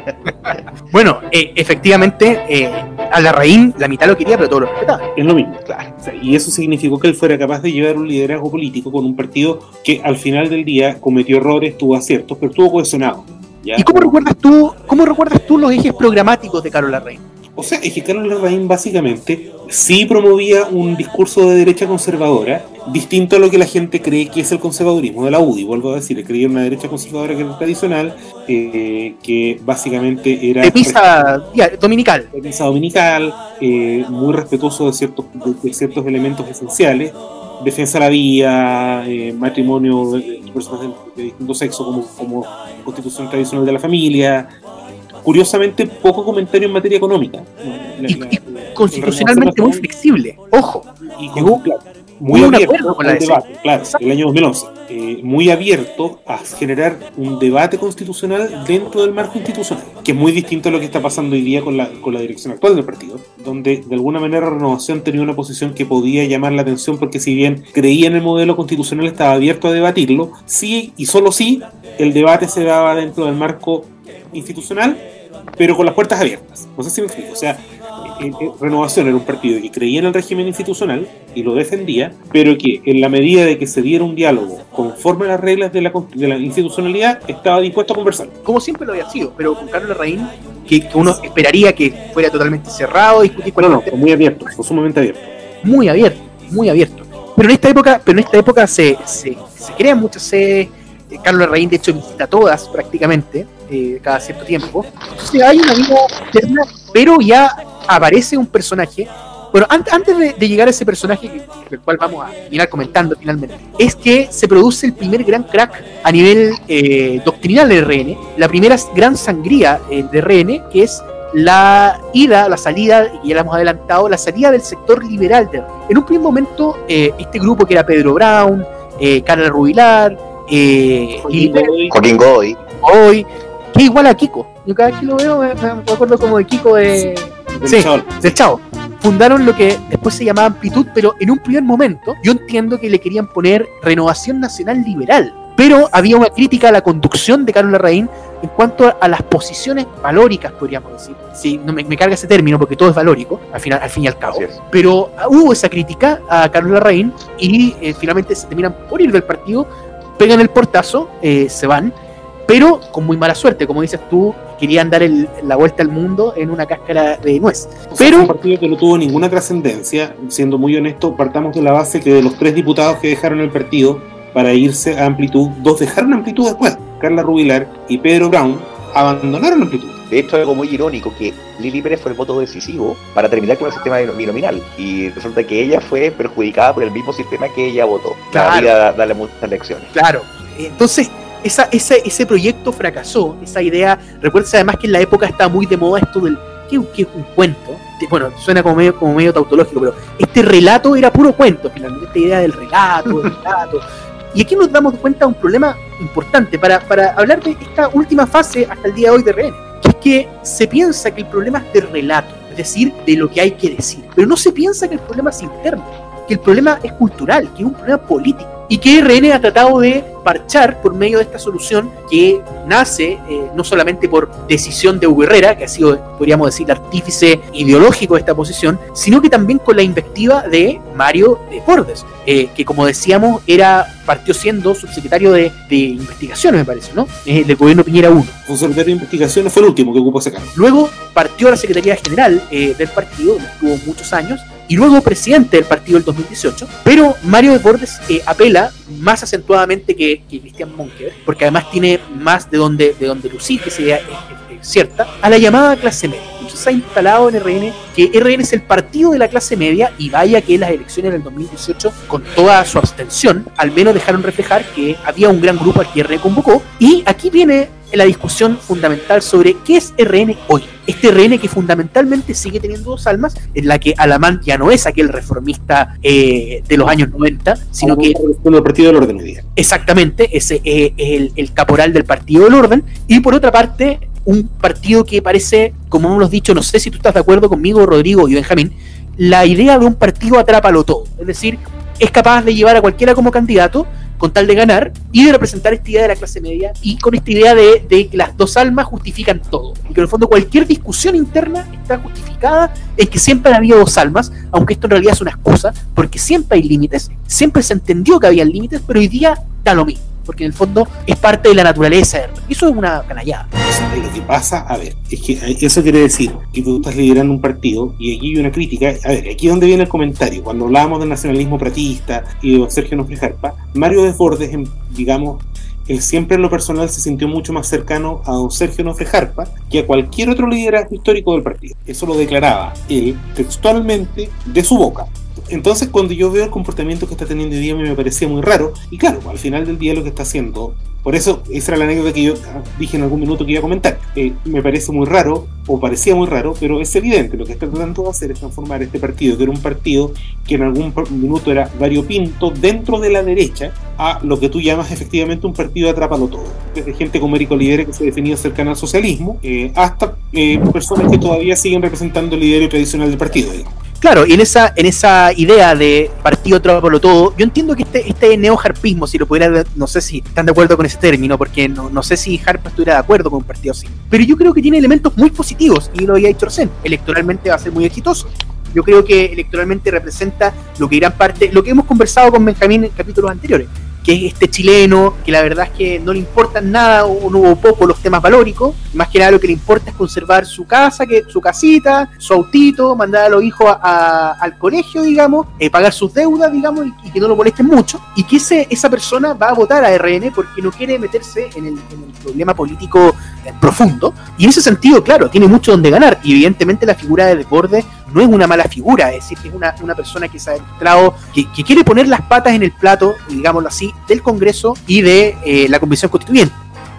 Bueno, eh, efectivamente, eh, a la raíz la mitad lo quería, pero todos lo Es lo mismo. Claro. Y eso significó que él fuera capaz de llevar un liderazgo político con un partido que al final del día cometió errores, tuvo aciertos, pero estuvo cohesionado. ¿Y cómo recuerdas tú, cómo recuerdas tú los ejes programáticos de Carlos Larraín? O sea, es que Carlos Larraín básicamente sí promovía un discurso de derecha conservadora, distinto a lo que la gente cree que es el conservadurismo de la UDI. Vuelvo a decir, creía en una derecha conservadora que era tradicional, eh, que básicamente era De misa dominical. de misa dominical, eh, muy respetuoso de ciertos, de, de ciertos elementos esenciales, defensa de la vida, eh, matrimonio de, personas de, de distinto sexo como, como constitución tradicional de la familia. Curiosamente, poco comentario en materia económica. La- Y, la- y la- constitucionalmente muy flexible. Ojo, y con- llegó- claro, muy abierto acuerdo con la debate, claro, el año 2011, eh, muy abierto a generar un debate constitucional dentro del marco institucional, que es muy distinto a lo que está pasando hoy día con la, con la dirección actual del partido, donde de alguna manera Renovación tenía una posición que podía llamar la atención porque si bien creía en el modelo constitucional estaba abierto a debatirlo, sí y solo sí el debate se daba dentro del marco institucional, pero con las puertas abiertas. No sé si me explico, o sea, eh, eh, Renovación era un partido que creía en el régimen institucional y lo defendía, pero que en la medida de que se diera un diálogo conforme a las reglas de la, de la institucionalidad, estaba dispuesto a conversar. como siempre lo había sido, pero con Carlos Larraín, que, que uno esperaría que fuera totalmente cerrado, discutir No, no, fue muy abierto, fue sumamente abierto. muy abierto, muy abierto. Pero en esta época, pero en esta época se, se, se crean muchas sedes. eh, Carlos Larraín, de hecho, visita todas prácticamente, eh, cada cierto tiempo. Entonces hay una vida eterna, pero ya aparece un personaje. Bueno, an- antes de, de llegar a ese personaje, del cual vamos a terminar comentando finalmente, es que se produce el primer gran crack a nivel eh, doctrinal del RN, la primera gran sangría eh, de RN, que es la ida, la salida, y ya la hemos adelantado, la salida del sector liberal. de- en un primer momento, eh, este grupo que era Pedro Brown, eh, Carla Rubilar, eh, Joaquín Godoy, que es igual a Kiko. Yo cada vez que lo veo me, me acuerdo como de Kiko de, Del Sí. chaval. del Chavo. Fundaron lo que después se llamaba Amplitud, pero en un primer momento yo entiendo que le querían poner Renovación Nacional Liberal. Pero había una crítica a la conducción de Carlos Larraín en cuanto a las posiciones valóricas, podríamos decir. Sí, no me, me carga ese término porque todo es valórico, al, final, al fin y al cabo. Pero ah, hubo esa crítica a Carlos Larraín y eh, finalmente se terminan por ir del partido, pegan el portazo, eh, se van, pero con muy mala suerte, como dices tú, querían dar el- la vuelta al mundo en una cáscara de nuez. O sea, Pero- fue un partido que no tuvo ninguna trascendencia, siendo muy honesto, partamos de la base que de los tres diputados que dejaron el partido para irse a Amplitud, dos dejaron Amplitud después. Carla Rubilar y Pedro Brown abandonaron Amplitud. De hecho, algo muy irónico que Lili Pérez fue el voto decisivo para terminar con el sistema binominal y resulta que ella fue perjudicada por el mismo sistema que ella votó. Claro. La vida darle muchas lecciones. Claro. Entonces, esa, ese, ese proyecto fracasó, esa idea. Recuerda además que en la época estaba muy de moda esto del. ¿Qué, qué es un cuento? De- Bueno, suena como medio, como medio tautológico, pero este relato era puro cuento, finalmente, esta idea del relato, del (laughs) relato. Y aquí nos damos cuenta de un problema importante para, para hablar de esta última fase hasta el día de hoy de RN, que es que se piensa que el problema es del relato, es decir, de lo que hay que decir, pero no se piensa que el problema es interno, que el problema es cultural, que es un problema político y que RN ha tratado de parchar por medio de esta solución que nace eh, no solamente por decisión de Hugo Herrera, que ha sido, podríamos decir, el artífice ideológico de esta posición, sino que también con la invectiva de Mario de Bordes, eh, que como decíamos era partió siendo subsecretario de, de investigaciones, me parece, ¿no? Eh, del gobierno Piñera 1. Fue secretario de investigaciones, fue el último que ocupó ese cargo. Luego partió a la Secretaría General eh, del partido, donde estuvo muchos años, y luego presidente del partido del 2018. Pero Mario de Bordes eh, apela más acentuadamente que, que Cristian Monker, porque además tiene más de donde, de donde lucir, que sea eh, eh, cierta, a la llamada clase media. se ha instalado en RN que RN es el partido de la clase media y vaya que las elecciones del 2018, con toda su abstención, al menos dejaron reflejar que había un gran grupo al que RN convocó. Y aquí viene la discusión fundamental sobre qué es RN hoy. Este RN que fundamentalmente sigue teniendo dos almas, en la que Alamán ya no es aquel reformista eh, de los años 90, sino que... El Partido del Orden día. Exactamente, ese es el, el caporal del Partido del Orden. Y por otra parte, un partido que parece, como hemos dicho, no sé si tú estás de acuerdo conmigo, Rodrigo y Benjamín, la idea de un partido atrápalo todo. Es decir, es capaz de llevar a cualquiera como candidato, con tal de ganar y de representar esta idea de la clase media y con esta idea de, que las dos almas justifican todo. Y que en el fondo cualquier discusión interna está justificada en que siempre ha habido dos almas, aunque esto en realidad es una excusa, porque siempre hay límites, siempre se entendió que había límites, pero hoy día da lo mismo porque en el fondo es parte de la naturaleza. Eso es una canallada. Lo que pasa, a ver, es que eso quiere decir que tú estás liderando un partido y aquí hay una crítica. A ver, aquí es donde viene el comentario. Cuando hablábamos del nacionalismo pratista y de Sergio Nofre Jarpa, Mario Desbordes, digamos, él siempre en lo personal se sintió mucho más cercano a don Sergio Nofre Jarpa que a cualquier otro liderazgo histórico del partido. Eso lo declaraba él textualmente de su boca. Entonces, cuando yo veo el comportamiento que está teniendo hoy día, me parecía muy raro. Y claro, al final del día lo que está haciendo por eso, esa era la anécdota que yo dije en algún minuto que iba a comentar. Eh, me parece muy raro, o parecía muy raro, pero es evidente. Lo que está tratando de hacer es transformar este partido, que era un partido que en algún minuto era variopinto dentro de la derecha, a lo que tú llamas efectivamente un partido atrápalo todo. Desde gente como Eric Olivera, que se definía cercana al socialismo, eh, hasta eh, personas que todavía siguen representando el liderario tradicional del partido. Claro, en esa, en esa idea de partido atrápalo todo, yo entiendo que este, este neoharpismo, si lo pudiera, no sé si están de acuerdo con ese término, porque no, no sé si Harpa estuviera de acuerdo con un partido así. Pero yo creo que tiene elementos muy positivos, y lo había dicho recién, electoralmente va a ser muy exitoso. Yo creo que electoralmente representa lo que gran parte, lo que hemos conversado con Benjamín en capítulos anteriores, que es este chileno, que la verdad es que no le importan nada o no hubo poco los temas valóricos, más que nada lo que le importa es conservar su casa, que su casita, su autito, mandar a los hijos al colegio, digamos, eh, pagar sus deudas, digamos, y, que no lo molesten mucho, y que ese, esa persona va a votar a RN porque no quiere meterse en el, problema político eh, profundo, y en ese sentido, claro, tiene mucho donde ganar, y evidentemente la figura de Desbordes no es una mala figura, es decir, que es una, persona que se ha demostrado que, quiere poner las patas en el plato, digámoslo así, del Congreso y de eh, la Convención Constituyente.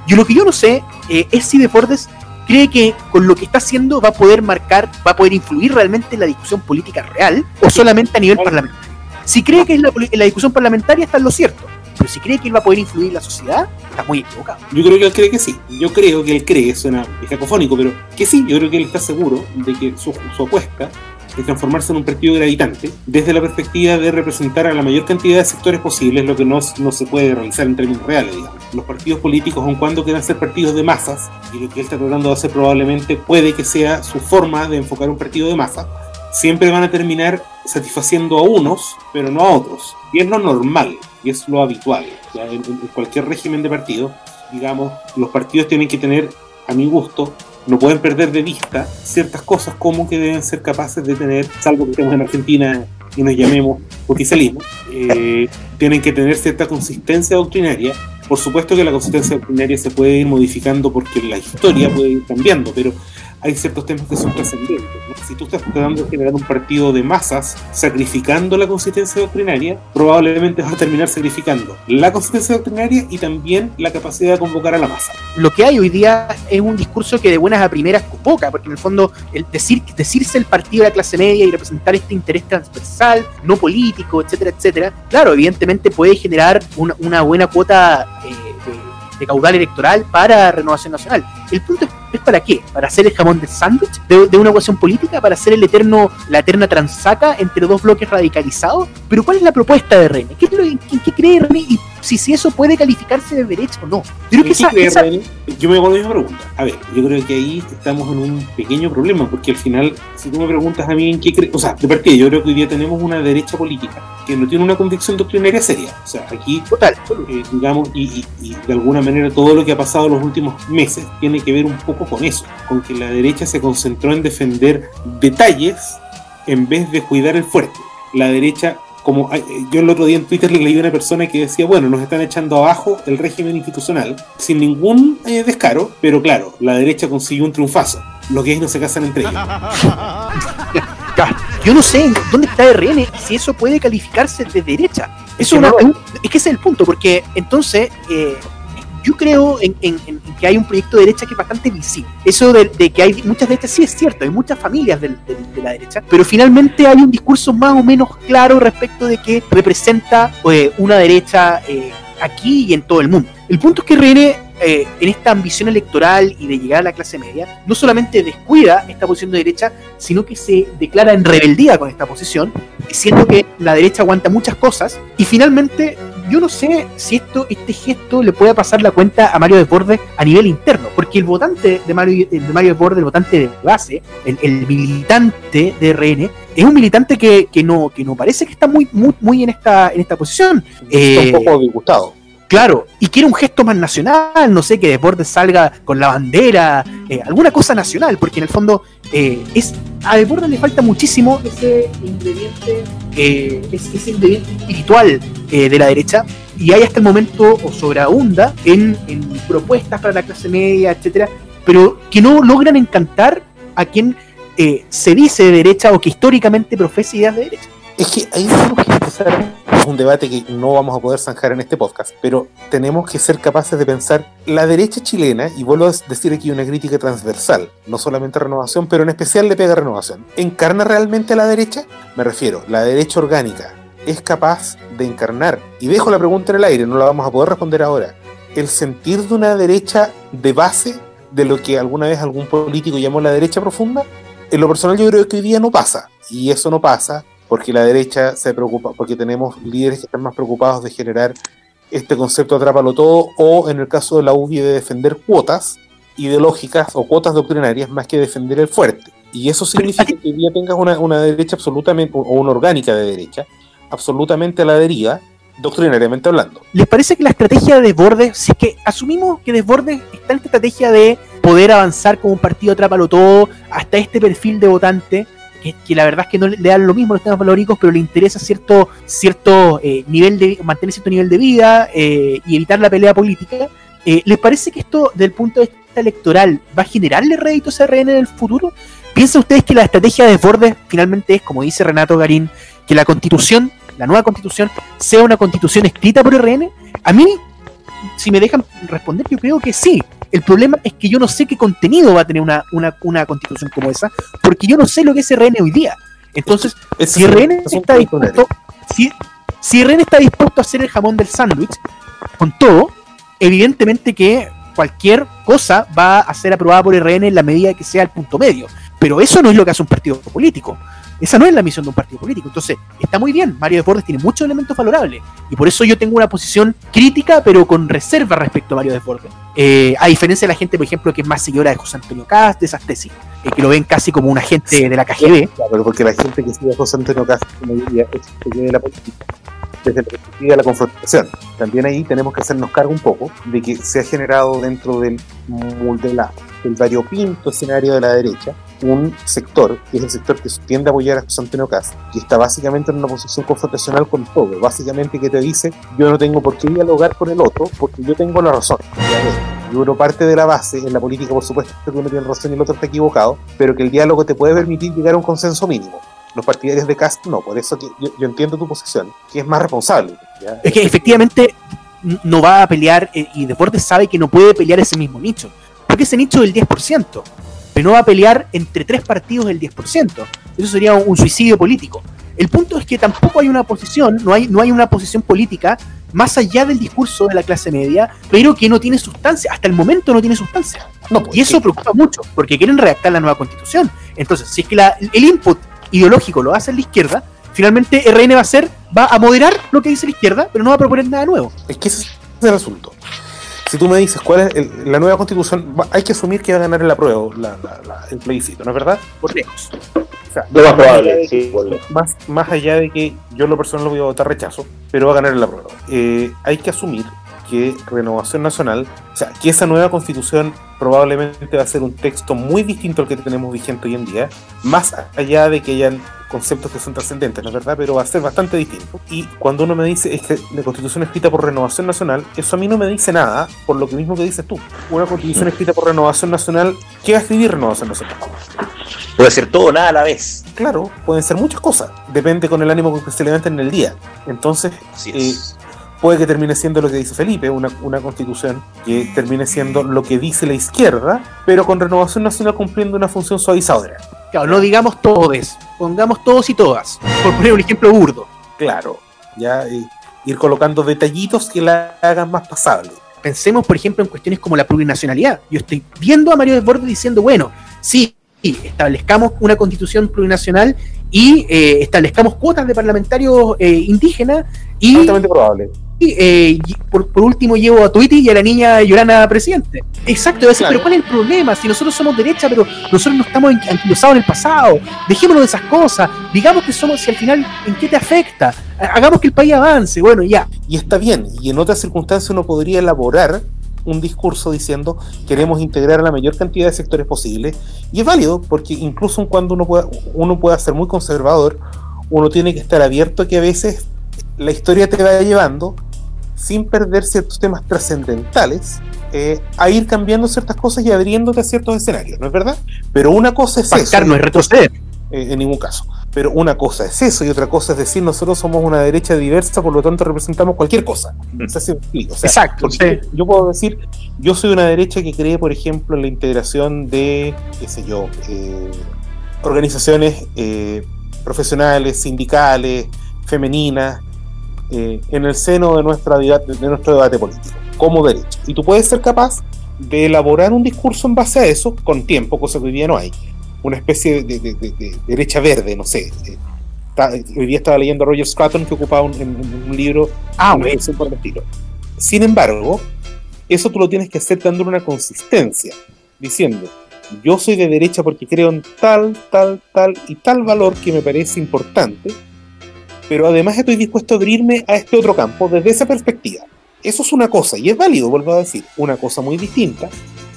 Yo lo que yo no sé eh, es si Deportes cree que con lo que está haciendo va a poder marcar, va a poder influir realmente en la discusión política real o solamente a nivel parlamentario. Si cree que es la, la discusión parlamentaria está en lo cierto, pero si cree que él va a poder influir en la sociedad, está muy equivocado. Yo creo que él cree que sí. Yo creo que él cree, suena cacofónico, pero que sí. Yo creo que él está seguro de que su, su apuesta es transformarse en un partido gravitante desde la perspectiva de representar a la mayor cantidad de sectores posibles, lo que no, no se puede realizar en términos reales, digamos. Los partidos políticos, aun cuando quieran ser partidos de masas, y lo que él está tratando de hacer probablemente puede que sea su forma de enfocar un partido de masa, siempre van a terminar satisfaciendo a unos, pero no a otros. Y es lo normal, y es lo habitual. En, cualquier régimen de partido, digamos, los partidos tienen que tener, a mi gusto, no pueden perder de vista ciertas cosas como que deben ser capaces de tener, salvo que estemos en Argentina y nos llamemos oficialismo, eh, (laughs) tienen que tener cierta consistencia doctrinaria. Por supuesto que la consistencia doctrinaria se puede ir modificando porque la historia puede ir cambiando, pero hay ciertos temas que son trascendentes. Si tú estás tratando de generar un partido de masas sacrificando la consistencia doctrinaria, probablemente vas a terminar sacrificando la consistencia doctrinaria y también la capacidad de convocar a la masa. Lo que hay hoy día es un discurso que de buenas a primeras convoca, porque en el fondo el decir, decirse el partido de la clase media y representar este interés transversal, no político, etcétera, etcétera, claro, evidentemente puede generar una, buena cuota eh, de, de caudal electoral para Renovación Nacional. El punto es ¿Es para qué? ¿Para hacer el jamón de sándwich de, una ecuación política? ¿Para hacer el eterno, la eterna transaca entre dos bloques radicalizados? Pero ¿cuál es la propuesta de René? ¿Qué, en, qué cree René? Y si, si eso puede calificarse de derecho o no. Yo, creo que esa, yo me vuelvo a pregunta. A ver, yo creo que ahí estamos en un pequeño problema, porque al final, si tú me preguntas a mí en qué crees, o sea, de partida, yo creo que hoy día tenemos una derecha política que no tiene una convicción doctrinaria seria. O sea, aquí, Total. Eh, digamos, y, y de alguna manera todo lo que ha pasado en los últimos meses tiene que ver un poco con eso, con que la derecha se concentró en defender detalles en vez de cuidar el fuerte. La derecha como eh, yo el otro día en Twitter le leí a una persona que decía, bueno, nos están echando abajo el régimen institucional sin ningún eh, descaro, pero claro, la derecha consiguió un triunfazo. Los gays no se casan entre ellos. (laughs) Yo no sé dónde está RN si eso puede calificarse de derecha. Eso es, una, es que ese es el punto, porque entonces eh, yo creo en, que hay un proyecto de derecha que es bastante visible. Eso de, que hay muchas derechas, sí es cierto, hay muchas familias de, la derecha, pero finalmente hay un discurso más o menos claro respecto de que representa eh, una derecha eh, aquí y en todo el mundo. El punto es que RN eh, en esta ambición electoral y de llegar a la clase media, no solamente descuida esta posición de derecha, sino que se declara en rebeldía con esta posición, diciendo que la derecha aguanta muchas cosas, y finalmente yo no sé si esto, este gesto le puede pasar la cuenta a Mario Desbordes a nivel interno, porque el votante de Mario, de Mario Desbordes, el votante de base, el, militante de RN, es un militante que, no, que no parece que está muy, muy, muy en esta, en esta posición. Está un poco disgustado. Claro, y quiere un gesto más nacional, no sé, que Desbordes salga con la bandera, eh, alguna cosa nacional, porque en el fondo eh, es a Desbordes le falta muchísimo ese ingrediente, eh, ese ingrediente espiritual de la derecha, y hay hasta el momento o sobreabunda en, en propuestas para la clase media, etcétera, pero que no logran encantar a quien se dice de derecha o que históricamente profesa ideas de derecha. Es que ahí tenemos que empezar un debate que no vamos a poder zanjar en este podcast, pero tenemos que ser capaces de pensar la derecha chilena, y vuelvo a decir aquí una crítica transversal, no solamente a renovación, pero en especial le pega a renovación. ¿Encarna realmente a la derecha? Me refiero, la derecha orgánica es capaz de encarnar, y dejo la pregunta en el aire, no la vamos a poder responder ahora, el sentir de una derecha de base de lo que alguna vez algún político llamó la derecha profunda, en lo personal yo creo que hoy día no pasa, y eso no pasa porque la derecha se preocupa, porque tenemos líderes que están más preocupados de generar este concepto atrápalo todo, o en el caso de la UBI de defender cuotas ideológicas o cuotas doctrinarias más que defender el fuerte. Y eso significa que hoy día tengas una, una derecha absolutamente, o una orgánica de derecha, absolutamente a la deriva, doctrinariamente hablando. ¿Les parece que la estrategia de Desbordes, si es que asumimos que Desbordes está en esta estrategia de poder avanzar como un partido atrápalo todo hasta este perfil de votante, que, la verdad es que no le, dan lo mismo los temas valóricos, pero le interesa cierto, cierto eh, nivel de, mantener cierto nivel de vida eh, y evitar la pelea política. Eh, ¿Les parece que esto, del punto de vista electoral, va a generarle réditos a RN en el futuro? ¿Piensan ustedes que la estrategia de Bordes finalmente es, como dice Renato Garín, que la constitución, la nueva constitución, sea una constitución escrita por RN? A mí, si me dejan responder, yo creo que sí. El problema es que yo no sé qué contenido va a tener una, una, constitución como esa, porque yo no sé lo que es RN hoy día. Entonces, si RN está dispuesto, si, si RN está dispuesto a hacer el jamón del sándwich, con todo, evidentemente que cualquier cosa va a ser aprobada por RN en la medida que sea el punto medio. Pero eso no es lo que hace un partido político. Esa no es la misión de un partido político. Entonces, está muy bien. Mario Desbordes tiene muchos elementos favorables. Y por eso yo tengo una posición crítica, pero con reserva respecto a Mario Desbordes. Eh, a diferencia de la gente, por ejemplo, que es más seguidora de José Antonio Cast, de esas tesis, eh, que lo ven casi como un agente de la KGB. Claro, porque la gente que sigue a José Antonio Cast, como diría, es de la política desde la perspectiva de la confrontación. También ahí tenemos que hacernos cargo un poco de que se ha generado dentro del, del, del variopinto escenario de la derecha un sector, que es el sector que tiende a apoyar a José Antonio Cast, que está básicamente en una posición confrontacional con todo, básicamente que te dice, yo no tengo por qué dialogar con el otro, porque yo tengo la razón. Y uno parte de la base, en la política por supuesto que uno tiene razón y el otro está equivocado, pero que el diálogo te puede permitir llegar a un consenso mínimo. Los partidarios de Cast no, por eso que yo, entiendo tu posición, que es más responsable. Es que efectivamente no va a pelear, eh, y Deportes sabe que no puede pelear ese mismo nicho, porque ese nicho del 10% pero no va a pelear entre tres partidos del 10%. Eso sería un, suicidio político. El punto es que tampoco hay una posición, no hay, no hay una posición política más allá del discurso de la clase media, pero que no tiene sustancia. Hasta el momento no tiene sustancia. No, y eso preocupa mucho, porque quieren redactar la nueva constitución. Entonces, si es que el input ideológico lo hace la izquierda, finalmente RN va a ser, va a moderar lo que dice la izquierda, pero no va a proponer nada nuevo. Es que ese es el asunto si tú me dices cuál es la nueva constitución, hay que asumir que va a ganar el apruebo, la, el plebiscito, ¿no es verdad? Por lejos. O sea, lo más probable, sí, más, más allá de que yo lo personal lo voy a votar rechazo, pero va a ganar el apruebo. Eh, hay que asumir que Renovación Nacional, o sea, que esa nueva constitución probablemente va a ser un texto muy distinto al que tenemos vigente hoy en día, más allá de que hayan conceptos que son trascendentes, ¿no es verdad? Pero va a ser bastante distinto. Y cuando uno me dice es que la constitución escrita por Renovación Nacional, eso a mí no me dice nada, por lo que mismo que dices tú. Una constitución escrita por Renovación Nacional, ¿qué va a escribir Renovación Nacional? Puede ser todo, nada a la vez. Claro, pueden ser muchas cosas, depende con el ánimo que se levanten en el día. Entonces, Así eh. Puede que termine siendo lo que dice Felipe, una, una constitución que termine siendo lo que dice la izquierda, pero con renovación nacional cumpliendo una función suavizadora. Claro, no digamos todos, pongamos todos y todas, por poner un ejemplo burdo. Claro, ya eh, ir colocando detallitos que la hagan más pasable. Pensemos, por ejemplo, en cuestiones como la plurinacionalidad. Yo estoy viendo a Mario Desbordes diciendo, bueno, sí, establezcamos una constitución plurinacional y eh, establezcamos cuotas de parlamentarios eh, indígenas y, Altamente probable. Eh, por, por último llevo a Tweety y a la niña Llorana presidente. Exacto, yo decía, Claro. pero ¿cuál es el problema? Si nosotros somos derecha, pero nosotros no estamos anquilosados en el pasado, dejémonos de esas cosas, digamos que somos, si al final, ¿en qué te afecta? Ha- Hagamos que el país avance, bueno, ya. Y está bien, y en otras circunstancias uno podría elaborar un discurso diciendo queremos integrar a la mayor cantidad de sectores posible, y es válido, porque incluso cuando uno pueda, uno pueda ser muy conservador, uno tiene que estar abierto a que a veces la historia te vaya llevando, sin perder ciertos temas trascendentales, eh, a ir cambiando ciertas cosas y abriéndote a ciertos escenarios, ¿no es verdad? Pero una cosa es eso, Pactar no es retroceder. eh, en ningún caso. Pero una cosa es eso y otra cosa es decir nosotros somos una derecha diversa, por lo tanto representamos cualquier cosa. O sea. O sea, Exacto, sí. Yo puedo decir, yo soy una derecha que cree, por ejemplo, en la integración de, qué sé yo, eh, organizaciones eh, profesionales, sindicales, femeninas, eh, en el seno de, nuestra, de nuestro debate político, como derecha. Y tú puedes ser capaz de elaborar un discurso en base a eso con tiempo, cosa que hoy día no hay. Una especie de, de- de- de derecha verde, no sé. eh, está- hoy día estaba leyendo a Roger Scruton que ocupaba un, un libro Ah, bueno. versión por el estilo. Sin embargo, eso tú lo tienes que hacer dándole una consistencia, diciendo, yo soy de derecha porque creo en tal, tal, tal y tal valor que me parece importante, pero además estoy dispuesto a abrirme a este otro campo desde esa perspectiva. Eso es una cosa, y es válido, vuelvo a decir, una cosa muy distinta,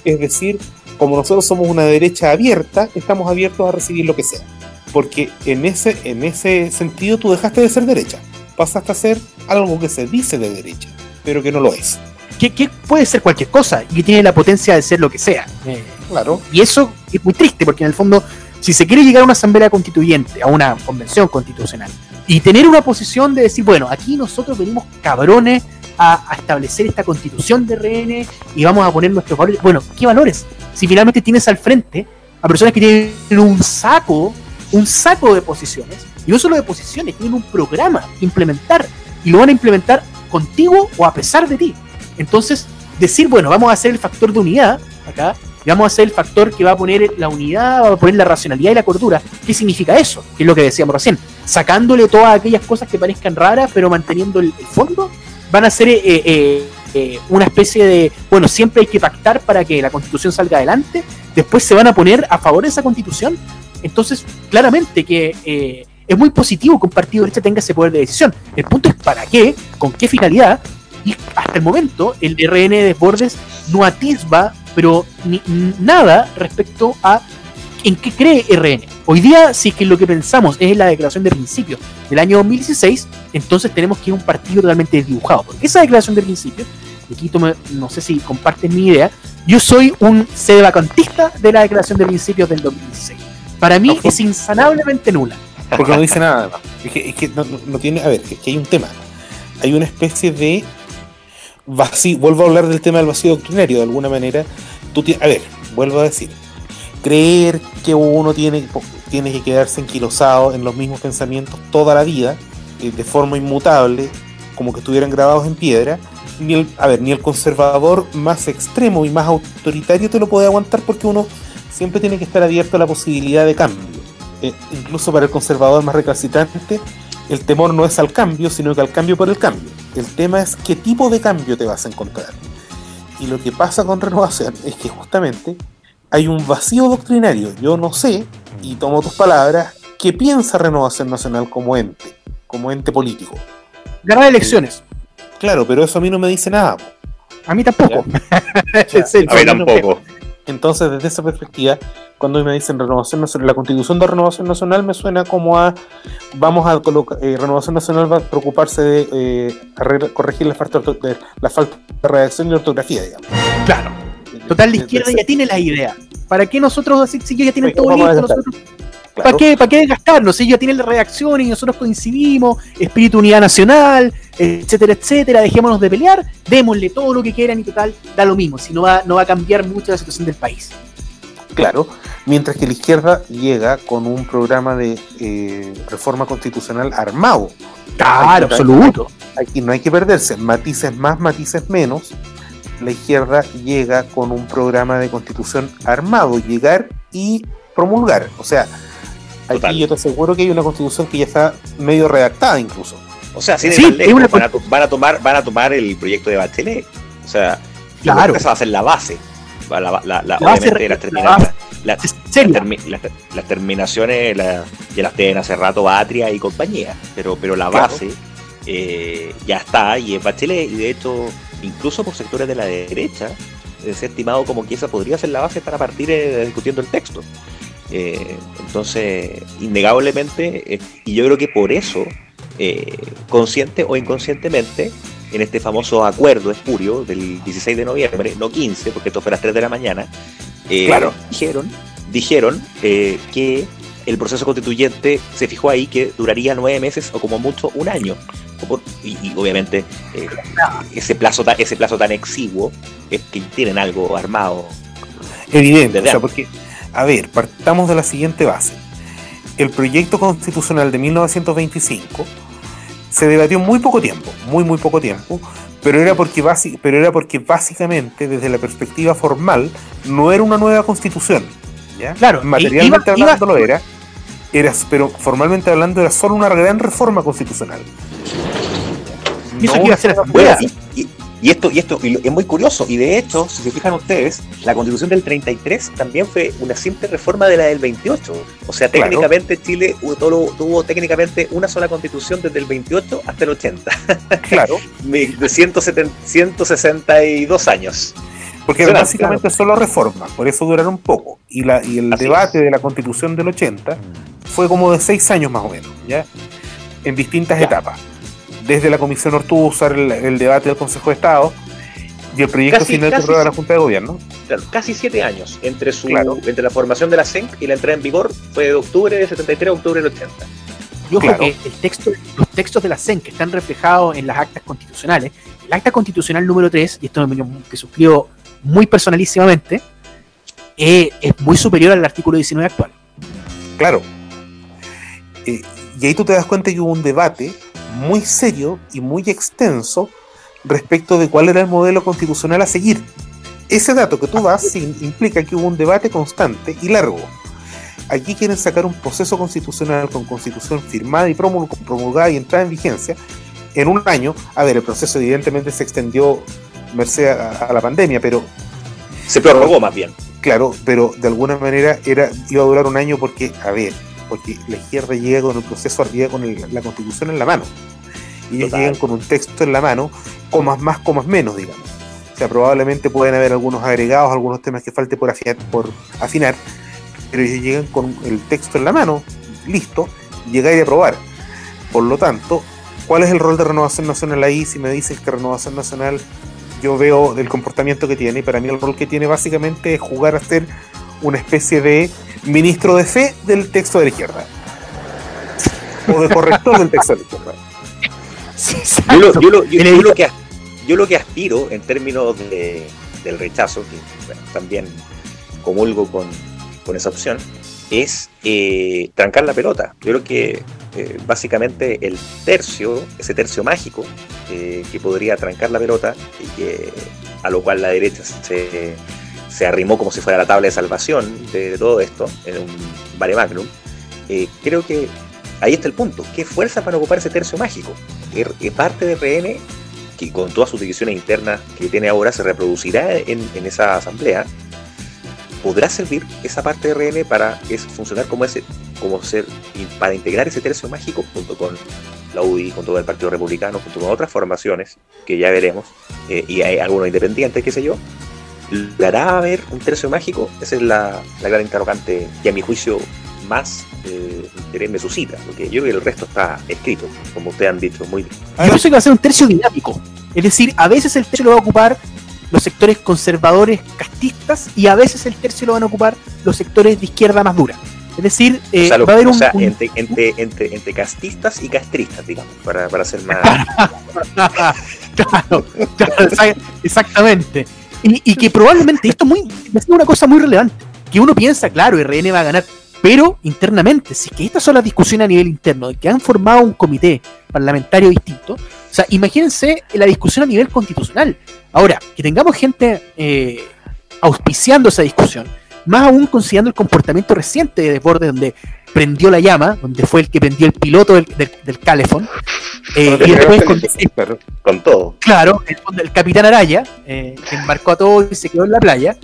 es decir, como nosotros somos una derecha abierta, estamos abiertos a recibir lo que sea. Porque en ese, en ese sentido tú dejaste de ser derecha, pasaste a ser algo que se dice de derecha, pero que no lo es. Que, que puede ser cualquier cosa y que tiene la potencia de ser lo que sea. Eh, Claro. Y eso es muy triste porque en el fondo, si se quiere llegar a una asamblea constituyente, a una convención constitucional, y tener una posición de decir, bueno, aquí nosotros venimos cabrones a, establecer esta constitución de RN y vamos a poner nuestros valores. Bueno, ¿qué valores? Si finalmente tienes al frente a personas que tienen un saco, un saco de posiciones, y no solo de posiciones, tienen un programa que implementar y lo van a implementar contigo o a pesar de ti. Entonces, decir, bueno, vamos a hacer el factor de unidad acá, y vamos a hacer el factor que va a poner la unidad, va a poner la racionalidad y la cordura. ¿Qué significa eso? Que es lo que decíamos recién. Sacándole todas aquellas cosas que parezcan raras, pero manteniendo el, fondo, van a ser eh, eh, eh, una especie de, bueno, siempre hay que pactar para que la constitución salga adelante, después se van a poner a favor de esa constitución. Entonces, claramente que eh, es muy positivo que un partido de derecha tenga ese poder de decisión. El punto es para qué, con qué finalidad, y hasta el momento el RN de Desbordes no atisba, pero ni, nada respecto a en qué cree RN. Hoy día, si es que lo que pensamos es la declaración de principios del año 2016, entonces tenemos que ir a un partido totalmente desdibujado. Porque esa declaración de principios, aquí no sé si comparten mi idea, yo soy un sedevacantista de la declaración de principios del 2016. Para mí No, es insanablemente nula. Porque no dice nada además. Es que, es que no- no tiene. A ver, es que hay un tema. Hay una especie de vacío. Vuelvo a hablar del tema del vacío doctrinario de alguna manera. Tú a ver, vuelvo a decir. Creer que uno tiene, tiene que quedarse enquilosado en los mismos pensamientos toda la vida, eh, de forma inmutable, como que estuvieran grabados en piedra. Ni el, a ver, ni el conservador más extremo y más autoritario te lo puede aguantar porque uno siempre tiene que estar abierto a la posibilidad de cambio eh, incluso para el conservador más recalcitrante, el temor no es al cambio, sino que al cambio por el cambio. El tema es qué tipo de cambio te vas a encontrar. Y lo que pasa con renovación es que justamente hay un vacío doctrinario. Yo no sé, y tomo tus palabras, qué piensa Renovación Nacional como ente, como ente político. Ganar elecciones. Claro, pero eso a mí no me dice nada. po. A mí tampoco. (laughs) A mí tampoco. Entonces, desde esa perspectiva, cuando me dicen renovación nacional, la constitución de renovación nacional me suena como a vamos a colocar, eh, renovación nacional va a preocuparse de eh, arreglar- corregir la falta, de, la falta de redacción y ortografía, digamos. Claro. Total, la izquierda ya tiene la idea. ¿Para qué nosotros, así, si ellos ya tienen Sí, todo listo, nosotros, Claro. ¿para qué, ¿para qué desgastarnos? Si ellos tienen la redacción y nosotros coincidimos, espíritu unidad nacional, etcétera, etcétera, dejémonos de pelear, démosle todo lo que quieran y total, da lo mismo, si no va, no va a cambiar mucho la situación del país. Claro, mientras que la izquierda llega con un programa de eh, reforma constitucional armado. Claro, Aquí- absoluto. Aquí no hay que perderse, matices más, matices menos. La izquierda llega con un programa de constitución armado, llegar y promulgar. O sea, aquí Total. yo te aseguro que hay una constitución que ya está medio redactada incluso. O sea, sin Sí, lejos, una- van, a, to- van a tomar, van a tomar el proyecto de Bachelet. O sea, Claro. esa va a ser la base. La, la- la- La obviamente base- las, termina- termi- terminaciones la- ya las tienen hace rato Batria y compañía, pero, pero la Claro. base eh, ya está y es Bachelet y de hecho incluso por sectores de la derecha se ha estimado como que esa podría ser la base para partir eh, discutiendo el texto. Eh, entonces, innegablemente, eh, y yo creo que por eso, eh, consciente o inconscientemente, en este famoso acuerdo espurio del 16 de noviembre, no 15, porque esto fue a las 3 de la mañana, Claro. dijeron, dijeron que el proceso constituyente se fijó ahí que duraría nueve meses o como mucho un año. Y, y obviamente ese, plazo ta- ese plazo tan exiguo es que tienen algo armado. Evidente, o sea, porque, a ver, partamos de la siguiente base. El proyecto constitucional de 1925 se debatió muy poco tiempo, muy muy poco tiempo, pero era porque basi- pero era porque básicamente desde la perspectiva formal no era una nueva constitución, ¿ya? Claro, materialmente iba- iba- hablando lo era, era, pero formalmente hablando era solo una gran reforma constitucional. No que iba a ser y, esto, y esto y es muy curioso, y de hecho, si se fijan ustedes, la constitución del 33 también fue una simple reforma de la del 28. O sea, Claro. técnicamente Chile tuvo, tuvo técnicamente una sola constitución desde el 28 hasta el 80. (laughs) Claro, De 170 162 años. Porque eran Claro, básicamente solo reformas, por eso duraron poco. Y, la, y el Así debate de la constitución del 80 fue como de seis años más o menos, ¿ya? En distintas Ya. etapas. Desde la Comisión Ortúzar, el, el debate del Consejo de Estado y el proyecto Casi- final que casi aprueba la. Junta de Gobierno. Claro, casi siete años entre su Claro. entre la formación de la CENC y la entrada en vigor fue de octubre del 73 a octubre del 80. Y ojo Claro. que el texto, los textos de la CEN que están reflejados en las actas constitucionales, el acta constitucional número 3, y esto opinión que suscribo muy personalísimamente, eh, es muy superior al artículo 19 actual. Claro. Eh, y ahí tú te das cuenta que hubo un debate muy serio y muy extenso respecto de cuál era el modelo constitucional a seguir. Ese dato que tú das implica que hubo un debate constante y largo. Aquí quieren sacar un proceso constitucional con constitución firmada y promul- promulgada y entrada en vigencia en un año. A ver, el proceso evidentemente se extendió merced a, a la pandemia, pero Se prorrogó más bien. Claro, pero de alguna manera era iba a durar un año porque, a ver, porque la izquierda llega con el proceso, llega con el- la constitución en la mano. Y ellos Total. llegan con un texto en la mano, comas más, comas menos, digamos. O sea, probablemente pueden haber algunos agregados, algunos temas que falte por afinar, por afinar pero ellos llegan con el texto en la mano, listo, llegar y aprobar. Por lo tanto, ¿cuál es el rol de Renovación Nacional ahí? Si me dices que Renovación Nacional yo veo el comportamiento que tiene y para mí el rol que tiene básicamente es jugar a ser una especie de ministro de fe del texto de la izquierda. O de corrector del texto de la izquierda. Yo lo, yo lo- yo- El yo edito- lo que, yo lo que aspiro en términos de- del rechazo, que bueno, también comulgo con, con esa opción, es eh, trancar la pelota. Yo creo que eh, básicamente el tercio, ese tercio mágico, eh, que podría trancar la pelota y que a lo cual la derecha se, se arrimó como si fuera la tabla de salvación de, todo esto, en un vare magnum, eh, creo que ahí está el punto. ¿Qué fuerza para ocupar ese tercio mágico? ¿Qué, qué parte de RN, que con todas sus divisiones internas que tiene ahora, se reproducirá en, esa asamblea? ¿Podrá servir esa parte de RN para es, funcionar como ese, como ser, para integrar ese tercio mágico junto con la UDI, con el Partido Republicano, junto con otras formaciones que ya veremos, eh, y hay algunos independientes, qué sé yo, ¿logrará haber un tercio mágico? Esa es la, la gran interrogante que a mi juicio más eh, interés me suscita, porque yo creo que el resto está escrito, como ustedes han dicho, muy bien. Yo pienso que va a ser un tercio dinámico. Es decir, a veces el tercio lo va a ocupar los sectores conservadores castistas y a veces el tercio lo van a ocupar los sectores de izquierda más dura. Es decir, eh, o sea, lo- va a haber o un, sea, un- entre, entre, entre, entre castistas y castristas, digamos, para, para ser más... (laughs) claro, claro, exa- exactamente. Y, que probablemente esto muy, (laughs) es una cosa muy relevante. Que uno piensa, claro, RN va a ganar, pero internamente, si es que estas son las discusiones a nivel interno, de que han formado un comité parlamentario distinto, o sea, imagínense la discusión a nivel constitucional. Ahora, que tengamos gente eh, auspiciando esa discusión, más aún considerando el comportamiento reciente de Desbordes, donde prendió la llama, donde fue el que prendió el piloto del, del, del Calefón, (laughs) eh, y después con, todo. Claro, el, el capitán Araya, eh, embarcó a todos y se quedó en la playa,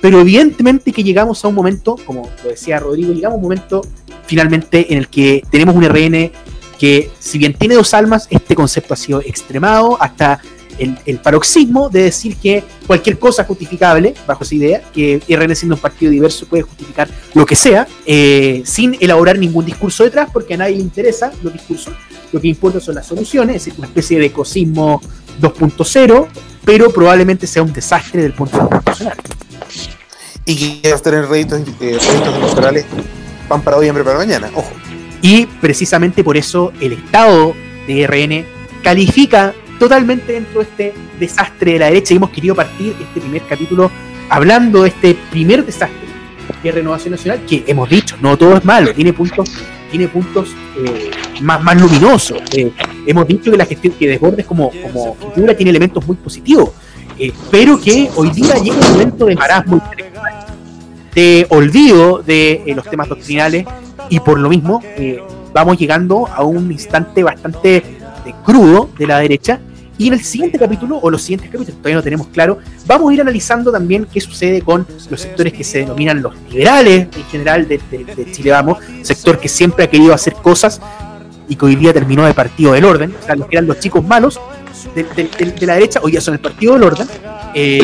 pero evidentemente que llegamos a un momento, como lo decía Rodrigo, llegamos a un momento finalmente en el que tenemos un RN que, si bien tiene dos almas, este concepto ha sido extremado hasta el, el paroxismo de decir que cualquier cosa justificable, bajo esa idea, que RN siendo un partido diverso puede justificar lo que sea, eh, sin elaborar ningún discurso detrás, porque a nadie le interesa los discursos, lo que importa son las soluciones, es decir, una especie de ecosismo 2.0, pero probablemente sea un desastre desde el punto de vista institucional. Y a tener réditos, eh, réditos electorales pan para hoy, hambre para mañana. Ojo. Y precisamente por eso el Estado de RN califica totalmente dentro de este desastre de la derecha y hemos querido partir este primer capítulo hablando de este primer desastre que Renovación Nacional, que hemos dicho, no todo es malo, tiene puntos, tiene puntos eh, más, más luminosos. Eh, hemos dicho que la gestión que Desbordes como, como figura tiene elementos muy positivos, eh, pero que hoy día llega un momento de marasmo de olvido de eh, los temas doctrinales y por lo mismo eh, vamos llegando a un instante bastante crudo de la derecha y en el siguiente capítulo o los siguientes capítulos todavía no tenemos claro vamos a ir analizando también qué sucede con los sectores que se denominan los liberales en general de, de- de Chile Vamos sector que siempre ha querido hacer cosas y que hoy día terminó de partido del orden o sea los que eran los chicos malos de, la derecha hoy ya son el partido del orden eh,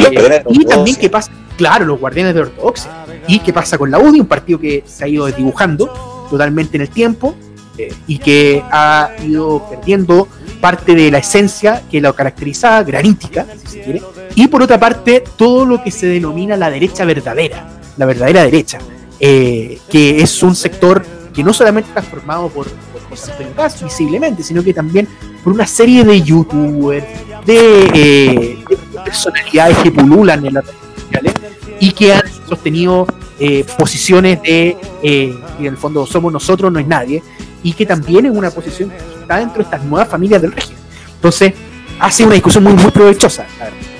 y también qué pasa claro los guardianes de ortodoxia y qué pasa con la UDI un partido que se ha ido desdibujando totalmente en el tiempo eh, y que ha ido perdiendo parte de la esencia que lo caracterizaba, granítica, si se quiere, y por otra parte todo lo que se denomina la derecha verdadera, la verdadera derecha, eh, que es un sector que no solamente está formado por, por José Antonio Caz, visiblemente, sino que también por una serie de youtubers, de, eh, de personalidades que pululan en las redes sociales y que han sostenido eh, posiciones de, eh, en el fondo somos nosotros, no es nadie, y que también es una posición que está dentro de estas nuevas familias del régimen. Entonces, ha sido una discusión muy, muy provechosa.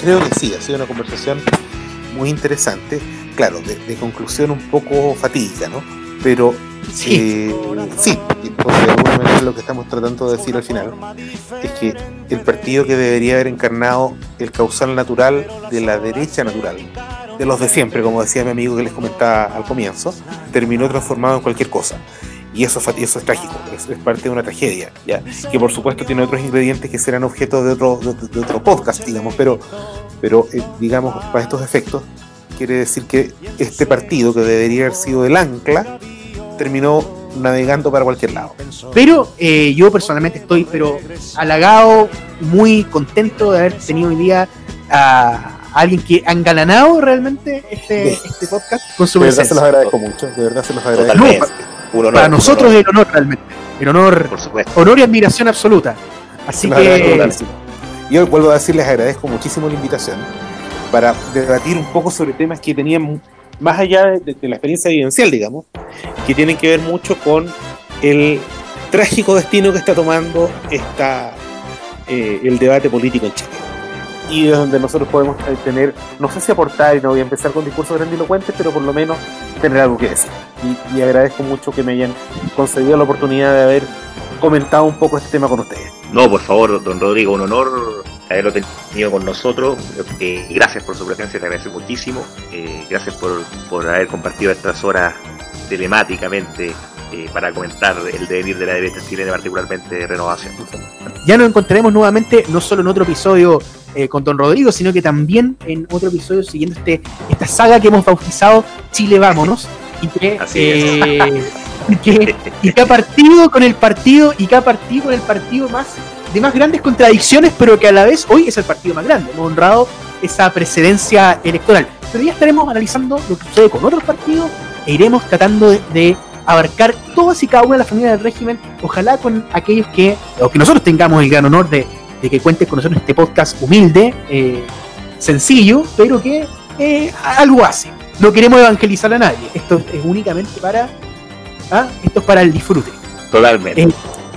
Creo que sí, ha sido una conversación muy interesante. Claro, de, de conclusión un poco fatídica, ¿no? Pero Sí. eh, sí, porque de alguna manera lo que estamos tratando de decir al final es que el partido que debería haber encarnado el causal natural de la derecha natural, de los de siempre, como decía mi amigo que les comentaba al comienzo, terminó transformado en cualquier cosa. Y eso, eso es trágico, es, es parte de una tragedia, ¿ya? que por supuesto tiene otros ingredientes que serán objeto de otro, de, de otro podcast, digamos, pero, pero eh, digamos, para estos efectos, quiere decir que este partido, que debería haber sido el ancla, terminó navegando para cualquier lado. Pero eh, yo personalmente estoy pero halagado, muy contento de haber tenido hoy día a alguien que ha engalanado realmente este, este podcast con su De verdad se los agradezco mucho, de verdad se los agradezco. Totalmente. Un honor, Para un nosotros honor, es el honor realmente. El honor, por supuesto. honor y admiración absoluta. Así agradezco que. Yo vuelvo a decirles, agradezco muchísimo la invitación para debatir un poco sobre temas que tenían, más allá de, de la experiencia vivencial, digamos, que tienen que ver mucho con el trágico destino que está tomando esta, eh, el debate político en Chile. Y es donde nosotros podemos eh, tener, no sé si aportar, y no voy a empezar con discursos grandilocuentes, pero por lo menos tener algo que decir. Y, y agradezco mucho que me hayan concedido la oportunidad de haber comentado un poco este tema con ustedes. No, por favor, don Rodrigo, un honor haberlo tenido con nosotros. Eh, gracias por su presencia, te agradezco muchísimo. Eh, gracias por, por haber compartido estas horas telemáticamente eh, para comentar el devenir de la derecha chilena, particularmente de renovación. Ya nos encontraremos nuevamente, no solo en otro episodio eh, con Don Rodrigo, sino que también en otro episodio siguiendo este, esta saga que hemos bautizado Chile Vámonos. Y que, eh, (laughs) y que, y que ha partido con el partido y que ha partido con el partido más de más grandes contradicciones, pero que a la vez hoy es el partido más grande. Hemos honrado esa precedencia electoral. Pero ya estaremos analizando lo que sucede con otros partidos e iremos tratando de, de abarcar todas y cada una de las familias del régimen, ojalá con aquellos que, o que nosotros tengamos el gran honor de, de que cuentes con nosotros este podcast humilde, eh, sencillo, pero que eh, algo hace. No queremos evangelizar a nadie, esto es únicamente para, ¿ah? esto es para el disfrute. Totalmente. Eh,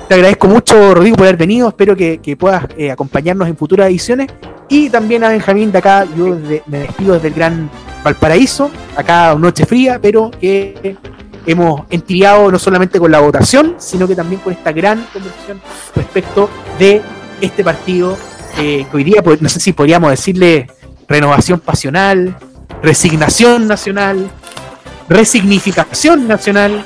te agradezco mucho, Rodrigo, por haber venido. Espero que, que puedas acompañarnos en futuras ediciones. Y también a Benjamín de acá, yo me despido desde el Gran Valparaíso, acá noche fría, pero que hemos entibiado no solamente con la votación, sino que también con esta gran conversación respecto de este partido eh, que hoy día, pues, no sé si podríamos decirle renovación pasional, resignación nacional, resignificación nacional,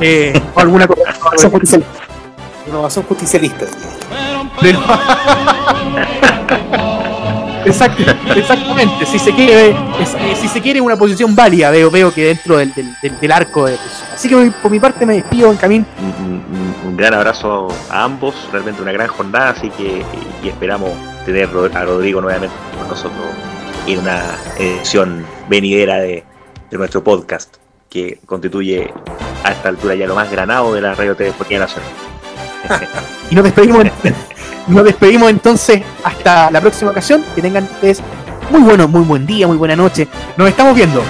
eh, o alguna cosa. (laughs) Renovación justicialista. Renovación (laughs) justicialista. Exacto, exactamente. Si se quiere, eh, si se quiere una posición válida, veo, veo que dentro del, del- arco de Así que por mi parte me despido en camino. un, gran abrazo a ambos, realmente una gran jornada, así que y esperamos tener a Rodrigo nuevamente con nosotros en una edición venidera de, de nuestro podcast, que constituye a esta altura ya lo más granado de la Radio Telefonía Nacional. (laughs) Y nos despedimos, (laughs) nos despedimos entonces hasta la próxima ocasión. Que tengan ustedes muy bueno, muy buen día, muy buena noche. Nos estamos viendo.